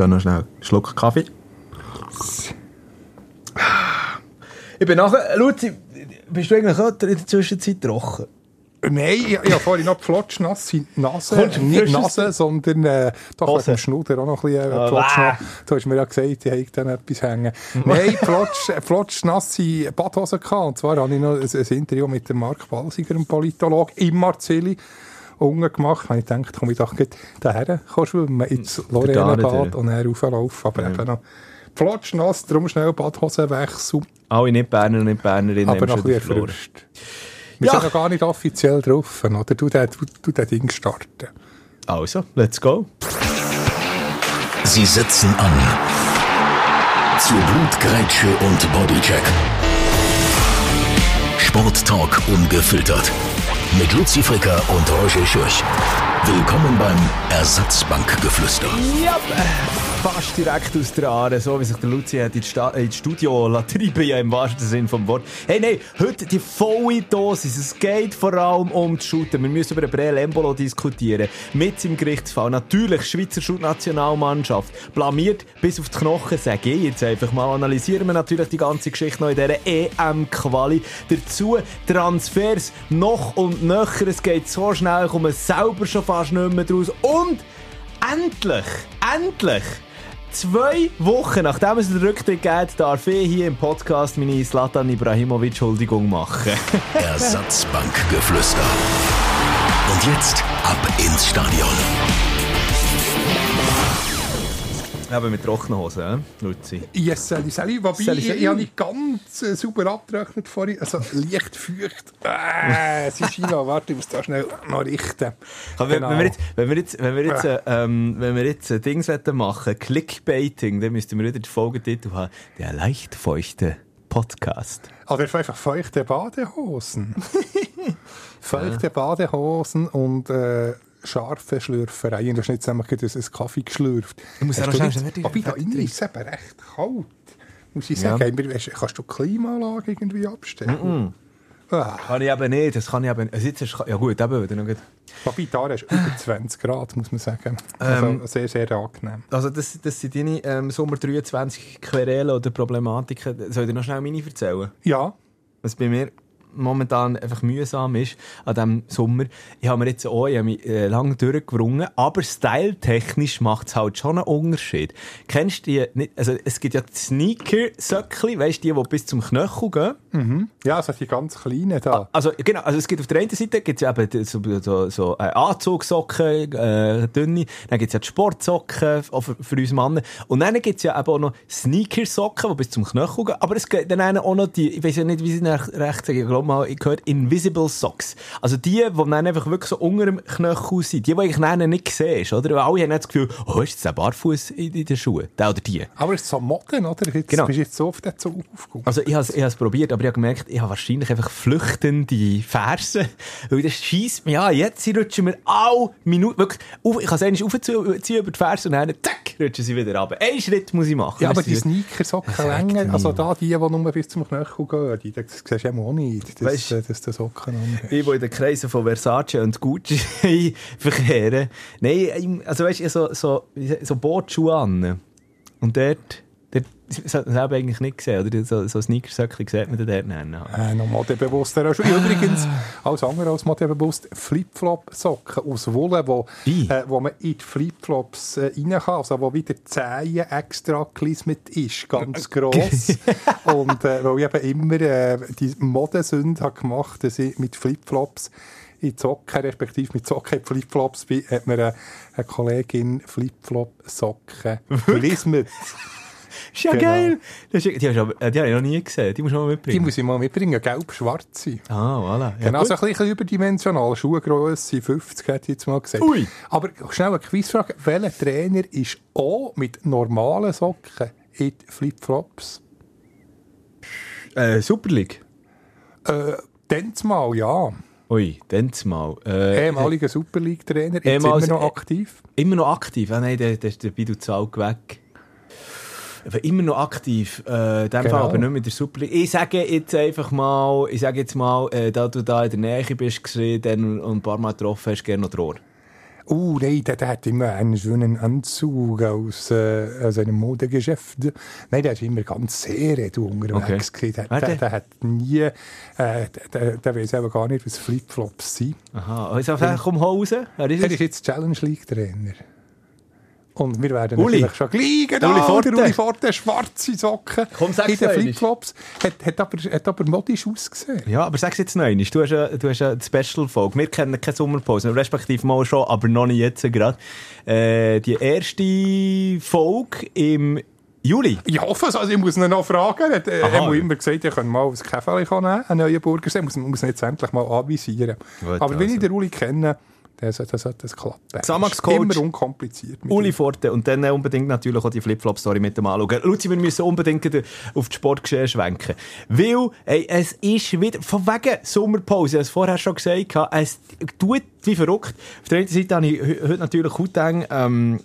Ja, noch schnell einen Schluck Kaffee. Ich bin nachher... Luzi, bist du eigentlich auch in der Zwischenzeit trocken? Nein, ich, ich habe vorhin noch flotschnasse Nase. Kommst Nicht Nase, sondern äh, doch Hose? mit dem Schnuder auch noch ein bisschen äh, Ah, flotschnass. Du hast mir ja gesagt, ich habe dann etwas hängen. Nein, flotsch, flotschnasse Badhose gehabt. Und zwar habe ich noch ein, ein Interview mit dem Mark Balsiger, einem Politolog, im Marzilli unten gemacht. Und ich dachte, komm, ich doch gleich daher schwimmen, ins Garten, und dann rauflaufen. Aber eben noch flotschnass, darum schnell Badhosenwechsel, Alle nicht Berner und nicht Bernerinnen aber noch ein bisschen erfrischt. Wir Ja. sind noch gar nicht offiziell drauf, oder? Du, du, du das Ding starten. Also, let's go. Sie setzen an. Zu Blutgrätsche und Bodycheck. Sporttalk ungefiltert. Mit Luzi Fricker und Roger Schürch. Willkommen beim Ersatzbankgeflüster. Ja, fast direkt aus der Aare, so wie sich der Luzi hat ins, ins Studio treiben, ja im wahrsten Sinn vom Wort. Hey, nein, heute die volle Dosis. Es geht vor allem um das Shooten. Wir müssen über den Breel Embolo diskutieren. Mit im Gerichtsfall. Natürlich, Schweizer Shoot-Nationalmannschaft. Blamiert bis auf die Knochen, sage ich jetzt einfach mal. Analysieren wir natürlich die ganze Geschichte noch in dieser EM-Quali. Dazu Transfers noch und nöcher. Es geht so schnell, ich komme selber schon fast nicht mehr draus. Und endlich, endlich, zwei Wochen nachdem es den Rücktritt geht, darf ich hier im Podcast meine Slatan Ibrahimovic Huldigung machen. Ersatzbankgeflüster. Und jetzt ab ins Stadion. Eben mit trockenen Hosen? Luzi. Yes, Sally, Sally. Wobei, Sally, ich, Sally. ich habe nicht ganz äh, sauber abgerechnet vorhin. Also, leicht feucht. Äh, es ist China. Warte, ich muss da schnell noch richten. Aber Genau. wenn wir jetzt, wenn wir jetzt, wenn wir jetzt, äh, ähm, wenn wir jetzt äh, Dings wollen machen, Clickbaiting, dann müssten wir wieder den Folgetitel haben. Der leicht feuchte Podcast. Oder einfach feuchte Badehosen. feuchte Badehosen und äh, scharfe Schlürfereien. Du hast nicht zusammen gerade ein Kaffee geschlürft. Ich muss auch nicht- schnell- Wobei, da innen ist es eben recht kalt. Muss ich sagen. Ja. Kannst du die Klimaanlage irgendwie abstellen? Ah. Kann ich eben nicht, das kann ich eben, jetzt ist, ja gut, eben, wieder noch. Wobei, da ist über 20 Grad, muss man sagen. Also Ähm, sehr, sehr angenehm. Also das, das sind deine ähm, Sommer 23 Querelen oder Problematiken. Soll ich dir noch schnell meine erzählen? Ja, Was bei mir momentan einfach mühsam ist an diesem Sommer. Ich habe mir jetzt auch ich habe mich, äh, lange durchgewrungen, aber styletechnisch macht es halt schon einen Unterschied. Kennst du die nicht? Also es gibt ja die Sneaker-Söckli, weißt du, die, die bis zum Knöchel gehen? ja, also die ganz kleinen da. Also, genau, also es gibt auf der einen Seite gibt's ja eben so, so, so äh, Anzugsocken, äh, dünne, dann gibt's ja die Sportsocken auch für, für uns Männer. Und dann gibt's ja eben auch noch Sneakersocken, die bis zum Knöchel gehen. Aber es gibt dann auch noch die, ich weiß ja nicht, wie sie nach recht sagen, ich glaube mal, ich gehört Invisible Socks. Also die, die dann einfach wirklich so unter dem Knöchel sind, die, die eigentlich dann nicht siehst, oder? Weil alle haben das Gefühl, oh, ist jetzt der Barfuß in, in den Schuhen? Der oder die? Aber es ist so Moden, oder? Jetzt Genau. bist du jetzt so auf den Zug aufgekommen. Also ich habe es ich probiert, aber ich habe gemerkt, ich habe wahrscheinlich einfach flüchtende Fersen. Weil das schießt mich an. Jetzt rutschen wir alle Minuten, wirklich, auf, ich kann es eigentlich aufziehen über die Fersen und dann, zack, rutschen sie wieder runter. Einen Schritt muss ich machen. Ja, aber die Sneakersocken länger, also auf. da die, die nur bis zum Knöchel gehen, die, das siehst du eben auch nicht, dass, Weisst- äh, dass du Socken an Ich, die in den Kreisen von Versace und Gucci verkehren. Nein, also weißt du, so, so, so Bootschuhe an. Und dort das hat man selber eigentlich nicht gesehen, oder? So, so Sneakersöckchen sieht man dort nicht. Äh, noch modebewusster. Übrigens, als andere als modebewusst, Flipflop-Socken aus Wolle, wo, äh, wo man in die Flipflops äh, rein kann, also wo wieder Zehen extra gelismet ist, ganz gross. Und äh, weil ich eben immer äh, die Modesünde habe gemacht dass ich mit Flipflops in Socken, respektive mit Socken in Flipflops bin, hat mir eine, eine Kollegin Flipflop-Socken gelismet. Ist ja Genau. geil! Das ist, die, hast aber, äh, die habe ich noch nie gesehen, die musst du mal Die mitbringen. muss ich mal mitbringen, gelb-schwarze. Ah, voilà. Ja, Genau, gut. so ein bisschen überdimensional. Schuhgrösse 50, hätte ich jetzt mal gesagt. Ui. Aber schnell eine Quizfrage. Welcher Trainer ist auch mit normalen Socken in die Flipflops? Äh, Super League. Äh, dann mal, ja. Ui, dann mal. Äh, Ehemaliger Super League-Trainer, jetzt ehemals- immer noch aktiv. Immer noch aktiv. Ah, nein, der, der ist der Bidu weg. Immer noch aktiv. Äh, in dem Genau. Fall aber nicht mit der Super League. Ich sage jetzt einfach mal, ich sage jetzt mal, äh, da du da in der Nähe bist dann und ein paar Mal getroffen hast, gerne noch Rohr. Oh nein, der, der hat immer einen schönen Anzug aus, äh, aus einem Modegeschäft. Nein, der ist immer ganz sehr du unterwegs Okay. Der, der, der- hat nie, äh, der, der, weiß aber gar nicht, was Flipflops sind. Aha, also komm raus. Wer ist Er ist jetzt Challenge League Trainer. Und wir werden Uli. natürlich schon gleich Uli da, Forte. Uli Forte, schwarze Socken Komm, in den. Flipflops. Hat, hat, aber, hat aber modisch ausgesehen. Ja, aber sag's jetzt noch einmal. Du hast ja, du hast die Special-Folge. Wir kennen keine Sommerpause, respektive mal schon, aber noch nicht jetzt gerade. Äh, die erste Folge im Juli. Ich hoffe es, also ich muss ihn noch fragen. Er hat äh, er hat immer gesagt, ich kann mal ein Käfer nehmen, einen neuen Burger sehen. Muss, muss ihn jetzt endlich mal anvisieren. Gut, Aber wenn also. ich den Uli kenne, das, das klappen. Er Xamax ist. Immer unkompliziert. Uli. Forte und dann äh, unbedingt natürlich auch die Flip-Flop-Story mit dem anschauen. Luzi, wir müssen unbedingt auf die Sportgeschehen schwenken. Weil, ey, es ist wieder, von wegen Sommerpause, ich habe es vorher schon gesagt, es tut wie verrückt. Auf der einen Seite habe ich he- heute natürlich gut gedacht, ähm,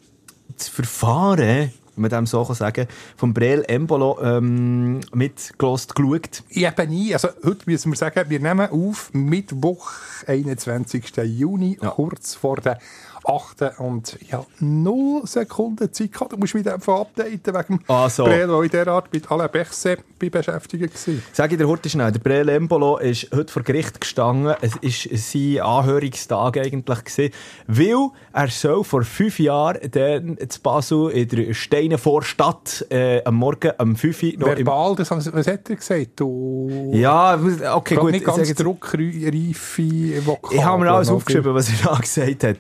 das Verfahren, wenn man dem so kann sagen von Breel Embolo ähm, mitgelost, geschaut. Ich eben nie. Also heute müssen wir sagen, wir nehmen auf Mittwoch, 21. Juni, Ja. kurz vor der 8. Und ich habe 0 Sekunden Zeit gehabt. Du musst mich einfach updaten wegen dem Ah, so. Breel, weil ich derart mit Alain Berset beschäftigt war. Sag ich dir heute schnell, der Breel Embolo ist heute vor Gericht gestanden. Es war sein Anhörungstag eigentlich gewesen, weil er soll vor fünf Jahren dann zu Basel in der Steine Vorstadt äh, am Morgen um 5 Uhr noch Verbal, das, haben- was hat er gesagt? Du... Ja, okay, gut. nicht ganz druckreife Vokabeln. Ich habe mir alles aufgeschrieben, was er da gesagt hat.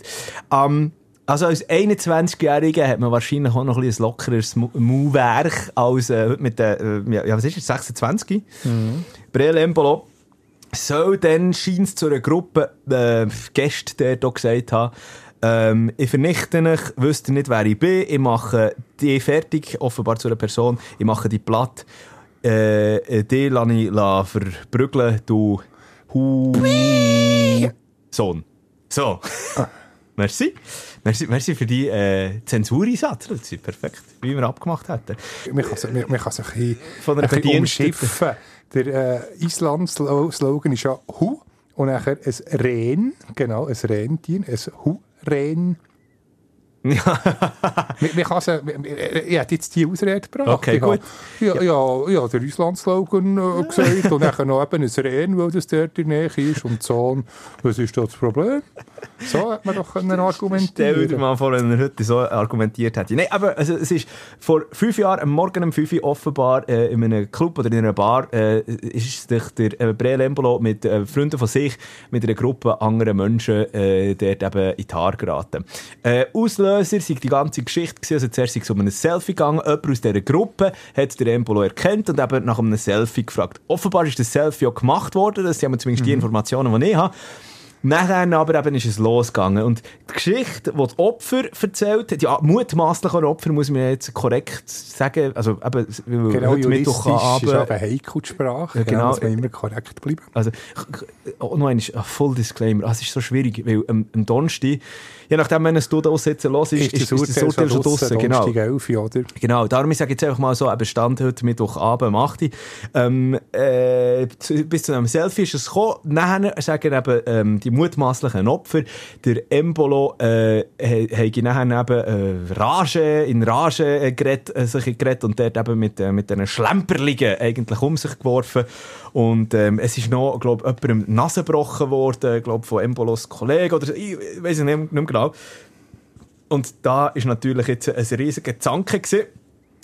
Ähm, also als 21-Jähriger hat man wahrscheinlich auch noch ein, bisschen ein lockeres Mauwerk als äh, mit der, äh, ja, was ist es, 26? Mhm. Breel Embolo soll dann scheint zu einer Gruppe äh, Gäste, der hier gesagt hat, ähm, ich vernichte euch, wisst ihr nicht, wer ich bin, ich mache die fertig, offenbar zu einer Person, ich mache die platt, äh, die lasse ich la verprügeln, du Hu Sohn. So. Merci. Merci. Merci für die äh, Zensureinsatz. Das ist perfekt, wie wir abgemacht hätten. Man kann sich, man, man kann sich ein bisschen, Von einer ein bisschen umschiffen. Der äh, Island-Slogan ist ja Hu und nachher ein Rehen, genau, ein Rentier, ein Hu-Rehen. Ja. Man, man kann sich, ich hätte jetzt die Ausrede gebracht. Okay, ich gut. Habe, ja, ja, ja, der Island-Slogan äh, gesagt und nachher noch eben ein Rehen, weil das dort in der Nähe ist und so. Und Was ist da das Problem? So hat man doch können Stell dir argumentieren mal vor, wenn er heute so argumentiert hätte. Nein, aber also, es ist vor fünf Jahren, am Morgen um fünf Uhr offenbar äh, in einem Club oder in einer Bar, äh, ist sich der äh, Embolo mit äh, Freunden von sich, mit einer Gruppe anderer Menschen äh, dort eben in die Haare geraten. Äh, Auslöser sei die ganze Geschichte gewesen. Also zuerst sei es um ein Selfie gegangen. Jemand aus dieser Gruppe hat der Embolo erkannt und eben nach einem Selfie gefragt. Offenbar ist das Selfie auch gemacht worden. Das sind zumindest die Informationen, die ich habe. Nachher aber eben ist es losgegangen. Und die Geschichte, die das Opfer erzählt hat, ja, mutmaßlichen Opfer, muss man jetzt korrekt sagen, also eben, Genau, heute juristisch ist aber heikel die Sprache. Ja, genau. muss man immer korrekt bleiben. also, auch noch einmal, ah, Full Disclaimer, ah, es ist so schwierig, weil am, am Donnerstag, je nachdem, wenn es du da aussitzen los ist, ist, ist, das Urteil schon draussen, genau. Donnerstag 11, oder? Genau, darum ich sage jetzt einfach mal so, eben Stand heute Mittwochabend um 8 Uhr. Ähm, äh, bis zu einem Selfie ist es gekommen. Nachher sagen eben ähm, die mutmaßlichen Opfer, der Embolo äh, habe nachher eben äh, Rage, in Rage äh, geredet, äh, sich geredet und dort eben mit, äh, mit diesen Schlemperlingen eigentlich um sich geworfen. Und ähm, es ist noch, glaube ich, jemandem die Nase gebrochen worden, glaube von Embolos Kollegen oder so. ich, weiß nicht, nicht mehr genau. Und da ist natürlich jetzt ein riesiger Zanke gewesen.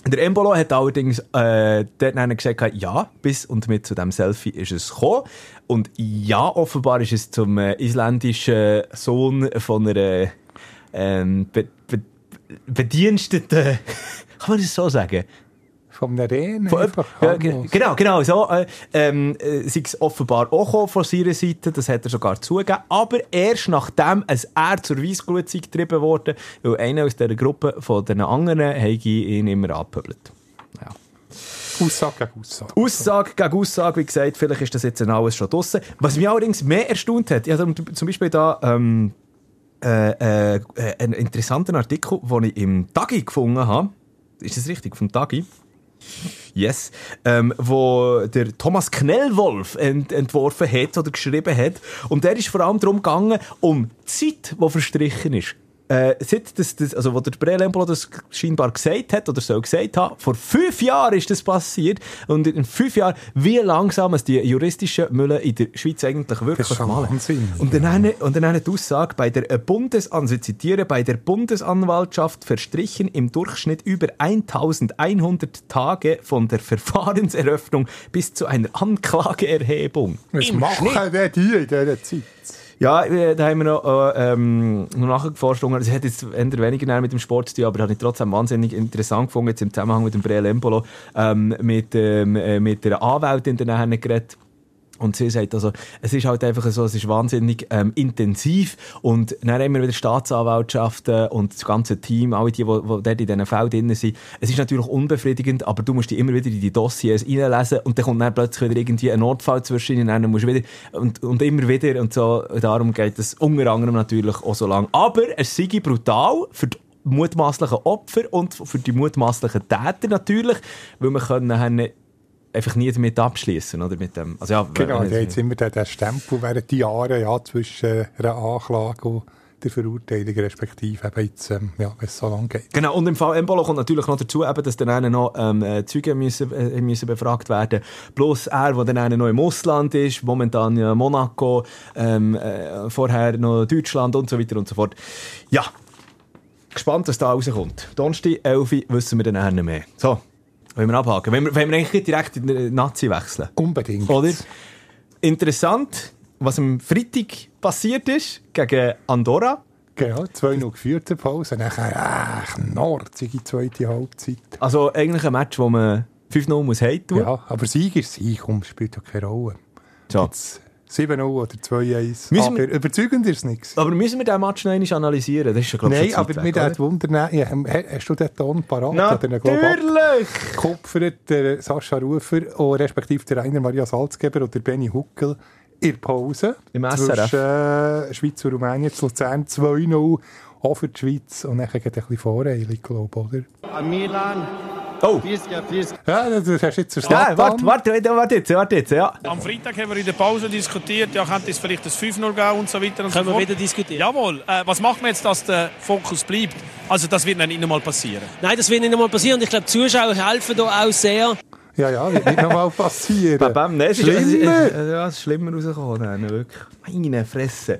Der Embolo hat allerdings äh, dort gesagt, ja, bis und mit zu dem Selfie ist es gekommen. Und ja, offenbar ist es zum äh, isländischen Sohn von einer ähm, be be Bediensteten, kann man das so sagen? Vom Rehen Von ja, genau, genau, so. Äh, ähm, äh, sei es offenbar auch von seiner Seite, das hat er sogar zugegeben. Aber erst nachdem es er zur Weissglut getrieben wurde, weil einer aus dieser Gruppe von den anderen ihn immer angepöbelt. Ja. Aussage gegen Aussage. Aussage gegen Aussage, wie gesagt, vielleicht ist das jetzt alles schon draussen. Was mich allerdings mehr erstaunt hat, ich habe zum Beispiel da ähm, äh, äh, einen interessanten Artikel, den ich im Tagi gefunden habe. Ist das richtig? Vom Tagi? Yes. Ähm, wo der Thomas Knellwolf ent entworfen hat oder geschrieben hat. Und der ist vor allem darum gegangen, um die Zeit, die verstrichen ist. Äh, seit das, das, also, wo der Brel Embolo das scheinbar gesagt hat, oder soll gesagt haben, vor fünf Jahren ist das passiert. Und in fünf Jahren, wie langsam es die juristischen Mülle in der Schweiz eigentlich wirklich Das ist malen. Wahnsinn. Und dann, eine, und dann eine die Aussage, bei der äh, Bundesan ich zitiere, bei der Bundesanwaltschaft verstrichen im Durchschnitt über 1100 Tage von der Verfahrenseröffnung bis zu einer Anklageerhebung. Was machen denn die in dieser Zeit? Ja, äh, da haben wir noch, äh, ähm, noch nachgeforscht. Es hat jetzt eher weniger mit dem Sport zu tun, aber habe ich trotzdem wahnsinnig interessant gefunden, jetzt im Zusammenhang mit dem Breel Embolo, ähm, mit, ähm, äh, mit der Anwältin danach geredet. Und sie sagt also, es ist halt einfach so, es ist wahnsinnig ähm, intensiv und dann wir wieder Staatsanwaltschaften und das ganze Team, alle die, die, die dort in diesen Fällen drin sind. Es ist natürlich unbefriedigend, aber du musst dich immer wieder in die Dossiers reinlesen und dann kommt dann plötzlich wieder irgendwie ein Notfall zwischen ihnen, dann musst wieder und, und immer wieder und so. Darum geht es unter anderem natürlich auch so lang. Aber es sei brutal für die mutmaßlichen Opfer und für die mutmaßlichen Täter natürlich, weil wir können einfach nie damit abschließen, oder mit dem. Also ja, Genau, da hat immer den, den Stempel während die Jahre ja, zwischen einer Anklage und der Verurteilung, respektive eben jetzt, ähm, ja, wenn es so lang geht. Genau, und im Fall Embolo kommt natürlich noch dazu, eben, dass dann einer noch ähm, äh, Zeugen müssen, äh, müssen befragt werden Plus er, der dann einer noch im Ausland ist, momentan ja Monaco, ähm, äh, vorher noch Deutschland und so weiter und so fort. Ja, gespannt, was da rauskommt. Donnerstag, 11 Uhr, wissen wir dann nicht mehr. So, wollen wir abhaken. Wollen wir, wollen wir eigentlich direkt in die Nazi wechseln? Unbedingt. Oder? Interessant, was am Freitag passiert ist, gegen Andorra. Genau, 2-0 geführt zur Pause, nachher, ach, nordzige zweite Halbzeit. Also eigentlich ein Match, wo man 5-0 muss heimtun. Ja, aber Sieg ist Sieg, spielt doch keine Rolle. So. Jetzt 7-0 oder 2-1. Müssen wir- Aber überzeugend ist es nichts. Aber müssen wir diesen Match noch einmal analysieren? Das ist ja, glaube ich, Nein, aber mir weg, hat Wunder, ja, hast du den Ton parat? Oder glaub, Natürlich! abgekupfert, der Sascha Rufer, und respektive der Rainer Maria Salzgeber und der Benny Huckel in Pause. Im SRF. Zwischen äh, Schweiz und Rumänien zu Luzern 2-0. Auch für die Schweiz. Und dann geht ein bisschen Voreilig, glaube ich, oder? Milan, Oh! Ja, das hast du jetzt Ja, verstanden. warte, warte, warte jetzt, warte jetzt, ja. Am Freitag haben wir in der Pause diskutiert, ja, könnte es vielleicht das 5-0 geben und so weiter und Können so wir fort. wieder diskutieren? Jawohl. Äh, was machen wir jetzt, dass der Fokus bleibt? Also das wird nicht einmal passieren. Nein, das wird nicht einmal passieren. Und ich glaube, die Zuschauer helfen da auch sehr. Ja, ja, wird nicht nochmal passieren. Bam, bam, nein, es ist, Schlimmer. Ja, es ist schlimmer rausgekommen, wirklich. Meine Fresse.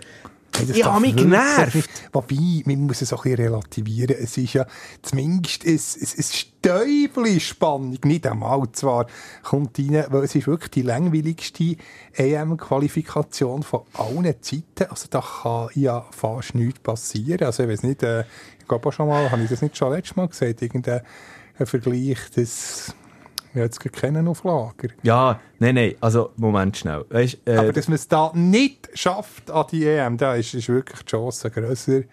Hey, das Ich habe mich genervt. Wobei, man muss es auch ein bisschen relativieren. Es ist ja zumindest ein, ein, Stäubchen Spannung, nicht einmal zwar, kommt rein, weil es ist wirklich die langweiligste EM-Qualifikation von allen Zeiten. Also da kann ja fast nichts passieren. Also ich weiß nicht, äh, ich glaube auch schon mal, habe ich das nicht schon letztes Mal gesagt, irgendein ein Vergleich, wir jetzt kennen auf Lager. Ja, nein, nein, also, Moment schnell. Weißt, äh, Aber dass man es da nicht schafft an die EM, da ist, ist wirklich die Chance grösser. Eben,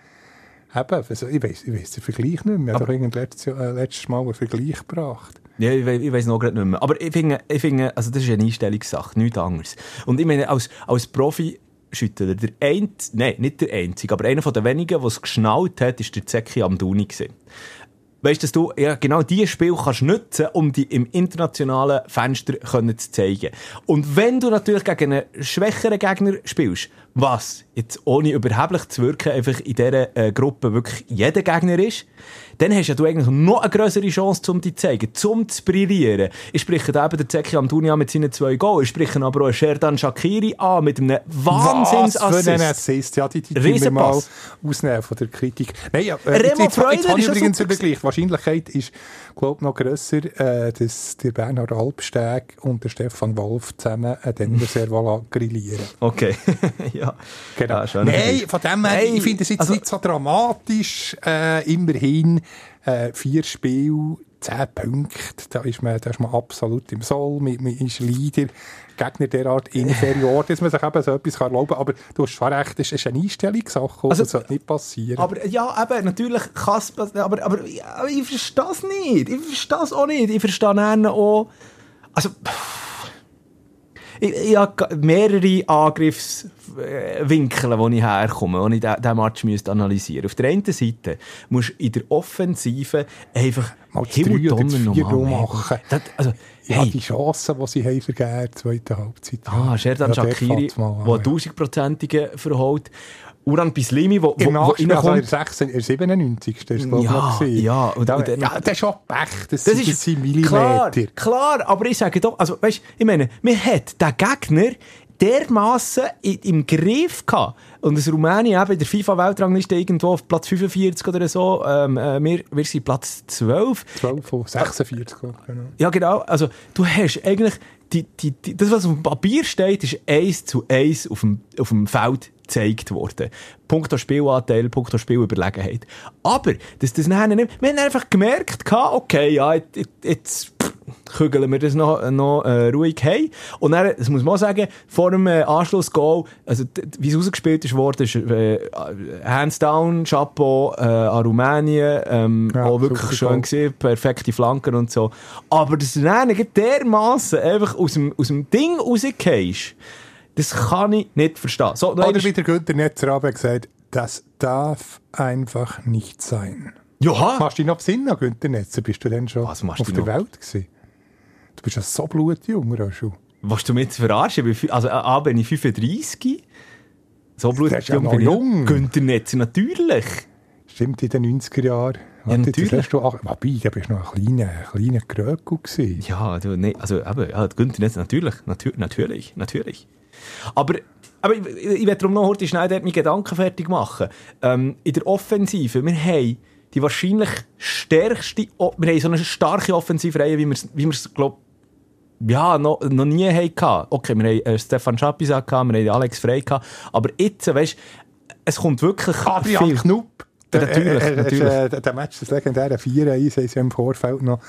also ich weiss, ich weiss den Vergleich nicht mehr. Ich habe doch letztes, äh, letztes Mal einen Vergleich gebracht. Ja, ich, we- ich weiß noch gerade nicht mehr. Aber ich finde, ich finde, also das ist eine Einstellungssache, nichts anderes. Und ich meine, als, als Profi, Schüttler, der ein, nein, nicht der einzige, aber einer von den wenigen, der es geschnallt hat, ist der Zeki gewesen. Weißt du, dass du ja, genau dieses Spiel kannst nutzen, um die im internationalen Fenster können zu zeigen. Und wenn du natürlich gegen einen schwächeren Gegner spielst, was jetzt ohne überheblich zu wirken einfach in dieser äh, Gruppe wirklich jeder Gegner ist, dann hast ja du eigentlich noch eine größere Chance, um dich zu zeigen, um zu brillieren. Ich spreche da eben den Zeki Amdouni an mit seinen zwei Goals. Ich spreche aber auch Sherdan Shakiri an mit einem Was für ein Wahnsinnsassist. Assist. Ja, die, die wir mal ausnehmen von der Kritik. Nein, ja, äh, Remo jetzt, jetzt, Freuler jetzt ist ja übrigens einen Vergleich. Die Wahrscheinlichkeit ist, glaube noch grösser, äh, dass der Bernhard Alpsteg und der Stefan Wolf zusammen an dem Servala grillieren. Okay, ja. Genau. Ja. Nein, von dem her, ich finde es jetzt also- nicht so dramatisch. Äh, immerhin äh, vier Spiele, zehn Punkte. Da ist man, da ist man absolut im Soll. Man, man ist Leader. Gegner derart inferior, dass man sich eben so etwas kann erlauben kann. Aber du hast schon recht, es ist eine Einstellungssache. Also- das sollte nicht passieren. Aber ja, eben, natürlich kann es passieren, aber, aber, aber ich verstehe es nicht. Ich verstehe es auch nicht. Ich verstehe auch... Also... pff. Ich, ich habe mehrere Angriffswinkel, wo ich herkomme, wo ich diesen Match müsste analysieren müsste. Auf der einen Seite musst du in der Offensive einfach Mal Himmel, Donner, machen. Das, also, ja, hey, die Chancen, die sie haben vergeben, zweite Halbzeit. Ah, Sherdan Ja, Shakiri, der ja. tausendprozentige verholt. Uran Bislimi, wo, wo, Im wo also in reinkommt. der 96, in der 97. ist das, glaub ich, Ja, noch ja, und- da, ja, das ist schon Pech, das, Das sind- ist das sind klar, Millimeter. klar, aber ich sage doch, also weißt, ich meine, man hat den Gegner dermassen im Griff gehabt. Und das Rumänien eben in der FIFA-Weltrangliste irgendwo auf Platz 45 oder so, ähm, äh, wir, wir sind Platz 12. 12 von 46, glaub ich, genau. Ja, genau. Also, du hast eigentlich, die, die, die, das, was auf dem Papier steht, ist eins zu eins auf dem, auf dem Feld gezeigt worden. Punkto Spielanteil, Punkto Spielüberlegenheit. Aber, dass das nachher nicht, wir haben einfach gemerkt, okay, ja, jetzt, kügeln wir das noch, noch äh, ruhig heim. Und dann, das muss man auch sagen, vor dem äh, Anschlussgoal, also, wie es ausgespielt ist worden, ist, äh, hands down, Chapeau, äh, an Rumänien, ähm, Ja, auch wirklich schön gewesen, perfekte Flanken und so. Aber dass du dann dermassen einfach aus dem, aus dem Ding rausgehst, das kann ich nicht verstehen. So, Oder wie der Günther Netzer aber gesagt das darf einfach nicht sein. Joha! Machst du dich noch besinnen, Günther Netzer? Bist du denn schon Was auf der noch? Welt gewesen? Du bist ja so blutjung, auch schon. Willst du mich jetzt verarschen? Bin Also, A, bin ich 35. So blut Der ist ja noch jung. Günther Netzer, natürlich. Stimmt, in den 90er Jahren. Ja, natürlich. Das du, ach, wobei, da bist du noch ein kleiner, kleiner Gröckel gewesen. Ja, du, nee, also, eben, ja, Günther Netzer, natürlich, natür natürlich, natürlich. Aber, aber ich, ich, werde darum noch heute schnell dort meine Gedanken fertig machen. Ähm, in der Offensive, wir haben die wahrscheinlich stärkste, wir haben so eine starke Offensivreihe, wie wir es, wie wir es, glaub, ja, noch, noch nie hatten. Okay, wir haben äh, Stefan Schapisak gehabt, wir haben Alex Frey gehabt, aber jetzt, weißt es kommt wirklich Adrian viel. Knupp. Ja, natürlich, äh, äh, natürlich. Äh, der Match, das legendäre 4-1, haben sie im Vorfeld noch,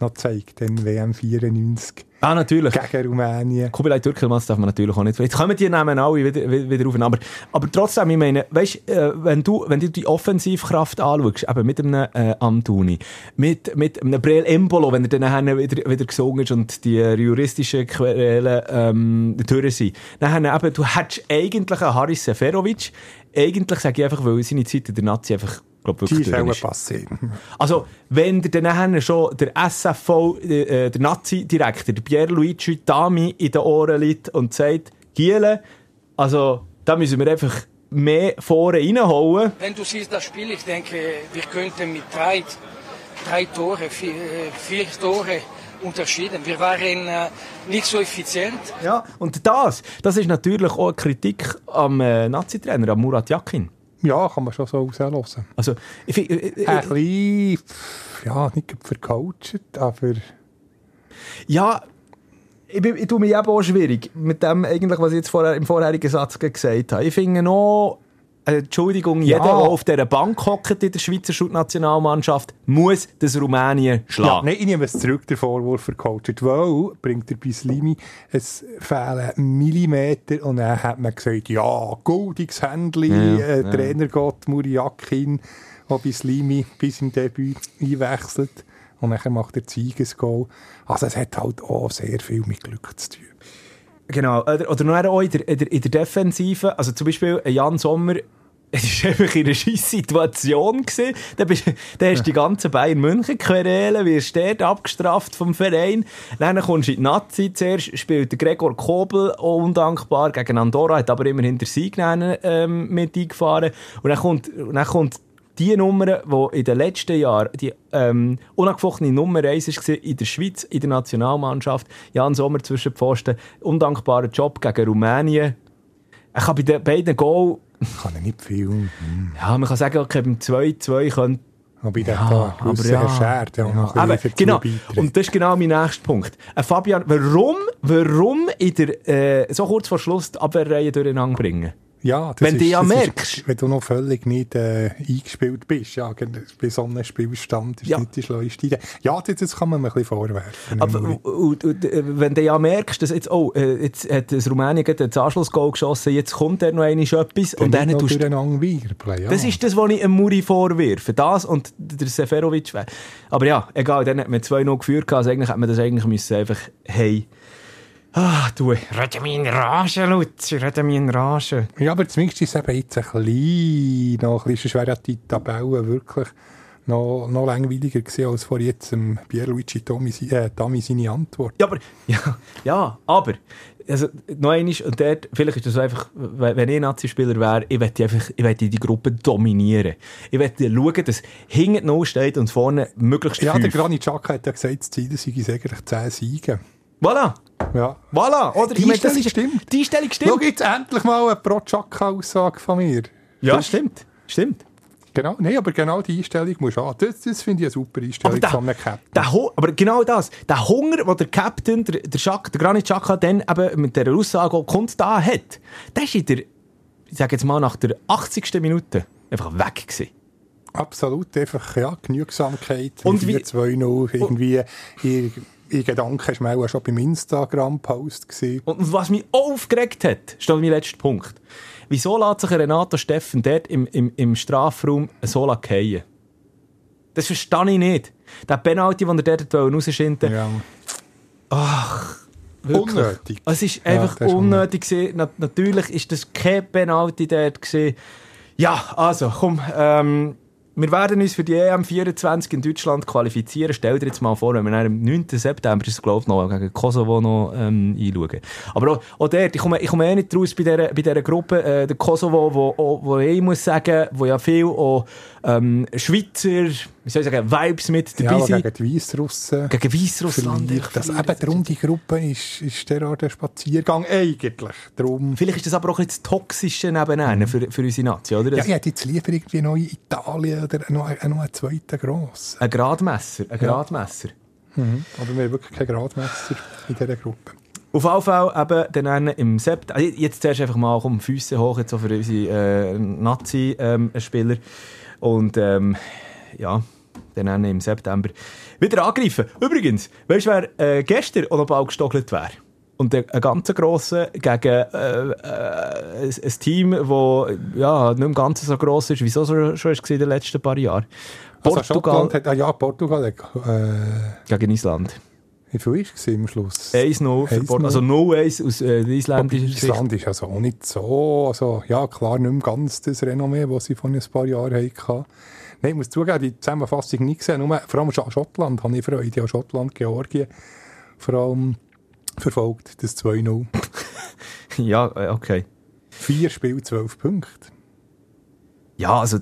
noch gezeigt, den WM 94 Ah, natürlich. gegen Rumänien. Kubilai Türkelmanns darf man natürlich auch nicht. Jetzt kommen die Namen alle wieder, wieder, rauf. Aber, aber trotzdem, ich meine, weißt, äh, wenn du, wenn du die Offensivkraft anschaust, eben mit einem äh, Amtuni, mit, mit einem Breel Embolo, wenn er dann wieder, wieder gesungen ist und die juristischen Querelen ähm, durch sind, dann eben, du hättest eigentlich einen Haris Seferovic, eigentlich sage ich einfach, weil seine Zeit in der Nazi einfach, glaub, Die wirklich auch ist. passiert. Also, wenn der dann schon der SFV, äh, der Nazi-Direktor, der Pierluigi Dami in den Ohren liegt und sagt, Giele, also, da müssen wir einfach mehr vorne reinhauen. Wenn du siehst das Spiel, ich denke, wir könnten mit drei, drei Tore, vier, äh, vier Tore unterschieden. Wir waren äh, nicht so effizient. Ja. Und das, das ist natürlich auch eine Kritik am äh, Nazi-Trainer, am Murat Yakin. Ja, kann man schon so rauslassen. Also, ich, find- äh, äh, Ein bisschen, ja, nicht vercoacht, aber Ja, ich, bin, ich tue mich eben auch schwierig mit dem, eigentlich, was ich jetzt vorher, im vorherigen Satz gesagt habe. Ich finde noch, äh, Entschuldigung, jeder, der auf dieser Bank hockt in der Schweizer Nationalmannschaft, muss das Rumänien Ja, schlagen. nein, ich nehme es zurück, der Vorwurf vercoacht. Weil, bringt der Bislimi, es fehlen Millimeter und dann hat man gesagt, ja, goldiges Händchen, Ja, äh, ja. Trainergott Muriakin, der Bislimi bis im Debüt einwechselt und dann macht er Siegesgoal. Also es hat halt auch sehr viel mit Glück zu tun. Genau. Oder, oder noch auch in der, in, der, in der Defensive. Also zum Beispiel ein Jan Sommer, es war einfach in einer scheiß Situation. gewesen. Da, bist, da hast du die ganzen Bayern München Querelen, wirst dort abgestraft vom Verein. Dann kommst du in die Nazi. Zuerst spielt der Gregor Kobel auch undankbar gegen Andorra, hat aber immerhin der Sieg dann, ähm, mit eingefahren. Und dann kommt, und dann kommt die Nummer, die in den letzten Jahren die ähm, unangefochtene Nummer 1 war in der Schweiz, in der Nationalmannschaft. Jan Sommer zwischen den Pfosten, undankbarer Job gegen Rumänien. Ich habe bei den beiden Goal, Kann er nicht viel. Hm. ja, man kann sagen, okay, beim 2-2 könnte Aber ich ja, denke, da aber ja. Schert, ja, ein Aber, genau. Und das ist genau mein nächster Punkt. Äh, Fabian, warum, warum in der, äh, so kurz vor Schluss die Abwehrreihe durcheinander bringen? Ja, das Wenn du ja das merkst. wenn du noch völlig nicht äh, eingespielt bist, ja, bei so einem Spielstand ist Ja. nicht die schleuste Idee. Ja, das, das kann man mir ein bisschen vorwerfen. Aber und, und, äh, wenn du ja merkst, dass jetzt, oh, äh, jetzt hat das Rumänien das Anschlussgoal geschossen, jetzt kommt er noch einmal etwas und dann tust du wirbeln, ja. Das ist das, was ich einem Muri vorwirfe. Das und der Seferovic. Aber ja, egal, dann hat man 2-0 geführt. Also eigentlich hat man das eigentlich müssen einfach, hey, ah, du, rede mich in Rage, Luzi, rede mich in Rage. Ja, aber zumindest ist es eben jetzt ein bisschen, noch ein bisschen schwer, die Tabelle wirklich noch, noch langweiliger gewesen, als vor jetzt ähm, Pierluigi Tommy, äh, Tommy seine Antwort. Ja, aber, ja, ja, aber, also, noch einmal, und dort, vielleicht ist das so einfach, wenn ich Nazi-Spieler wäre, ich möchte einfach, ich möchte die Gruppe dominieren. Ich möchte schauen, dass hinten noch steht und vorne möglichst Ja, der fünf. Granit Xhaka hat ja gesagt, das Ziel sei eigentlich 10 Siege. Voilà, Ja. voilà, oder? Die Ich meine, das Einstellung ist- stimmt. Die Einstellung Schau stimmt. jetzt endlich mal eine Pro-Xhaka-Aussage von mir. Ja, stimmt, stimmt. Genau, nee, aber genau die Einstellung muss an. Das, das finde ich eine super Einstellung Aber, von einem Captain. der aber genau das, der Hunger, den der Captain, der, der, Schak, der Granit Xhaka dann eben mit dieser Aussage auch kommt da hat, der ist in der, ich sage jetzt mal nach der 80. Minute einfach weg gewesen. Absolut, einfach, ja, Genügsamkeit. Und wie 2-0, irgendwie, ihr, ihr Gedanke war auch schon beim Instagram-Post. Und was mich aufgeregt hat, ist mein letzter Punkt. Wieso lässt sich Renato Steffen dort im, im, im Strafraum so fallen? Das verstehe ich nicht. Der Penalty, den er dort rausschinden Ja. Wirklich. Unnötig. Es ist Ja, einfach das ist unnötig. Na, natürlich ist das kein Penalty dort. Gewesen. Ja, also, komm. Ähm, wir werden uns für die EM 24 in Deutschland qualifizieren. Stell dir jetzt mal vor, wenn wir am 9. September, ist glaube noch gegen Kosovo noch ähm, einschauen. Aber auch, auch dort, ich komme, ich komme eh nicht raus bei dieser, bei dieser Gruppe. Äh, der Kosovo, wo, wo, wo ich muss sagen, wo ja viel auch ähm, Schweizer, wie soll ich sagen, Vibes mit dabei Ja, sind. gegen die Weissrussen. Gegen Weißrussland. Das eben darum, die Gruppe ist, ist der Art der Spaziergang eigentlich. Darum, Vielleicht ist das aber auch ein Toxische nebenan für, für unsere Nation, oder? ja, ich hätte jetzt lieber irgendwie noch in Italien oder noch, noch einen zweiten grossen. Ein Gradmesser, ein Gradmesser. Aber wir haben wirklich kein Gradmesser in dieser Gruppe. Auf jeden Fall eben dann im September, also jetzt zuerst einfach mal um Füße hoch jetzt so für unsere äh, Nazi-Spieler und ähm, ja, dann im September wieder angreifen. Übrigens, weißt du, wer äh, gestern auch noch Ball gestockelt wäre? Und ein ganz grosser gegen äh, äh, ein, Team, das ja, nicht mehr ganz so gross ist, wie es auch so, schon ist in den letzten paar Jahren. Also Portugal hat, ah ja, Portugal äh, gegen Island. wie viel war es am Schluss? 1-0 für 1-0. Portugal. Also 0-1 aus äh, isländischen Sicht. Island ist also auch nicht so, also, ja klar, nicht mehr ganz das Renommee, das sie vor ein paar Jahren hatten. Nein, ich muss zugeben, die Zusammenfassung nicht gesehen, nur, vor allem Sch- Schottland habe ich Freude, ja Schottland, Georgien, vor allem verfolgt, das 2-0. Ja, äh, okay. Vier Spiele, 12 Punkte. Ja, also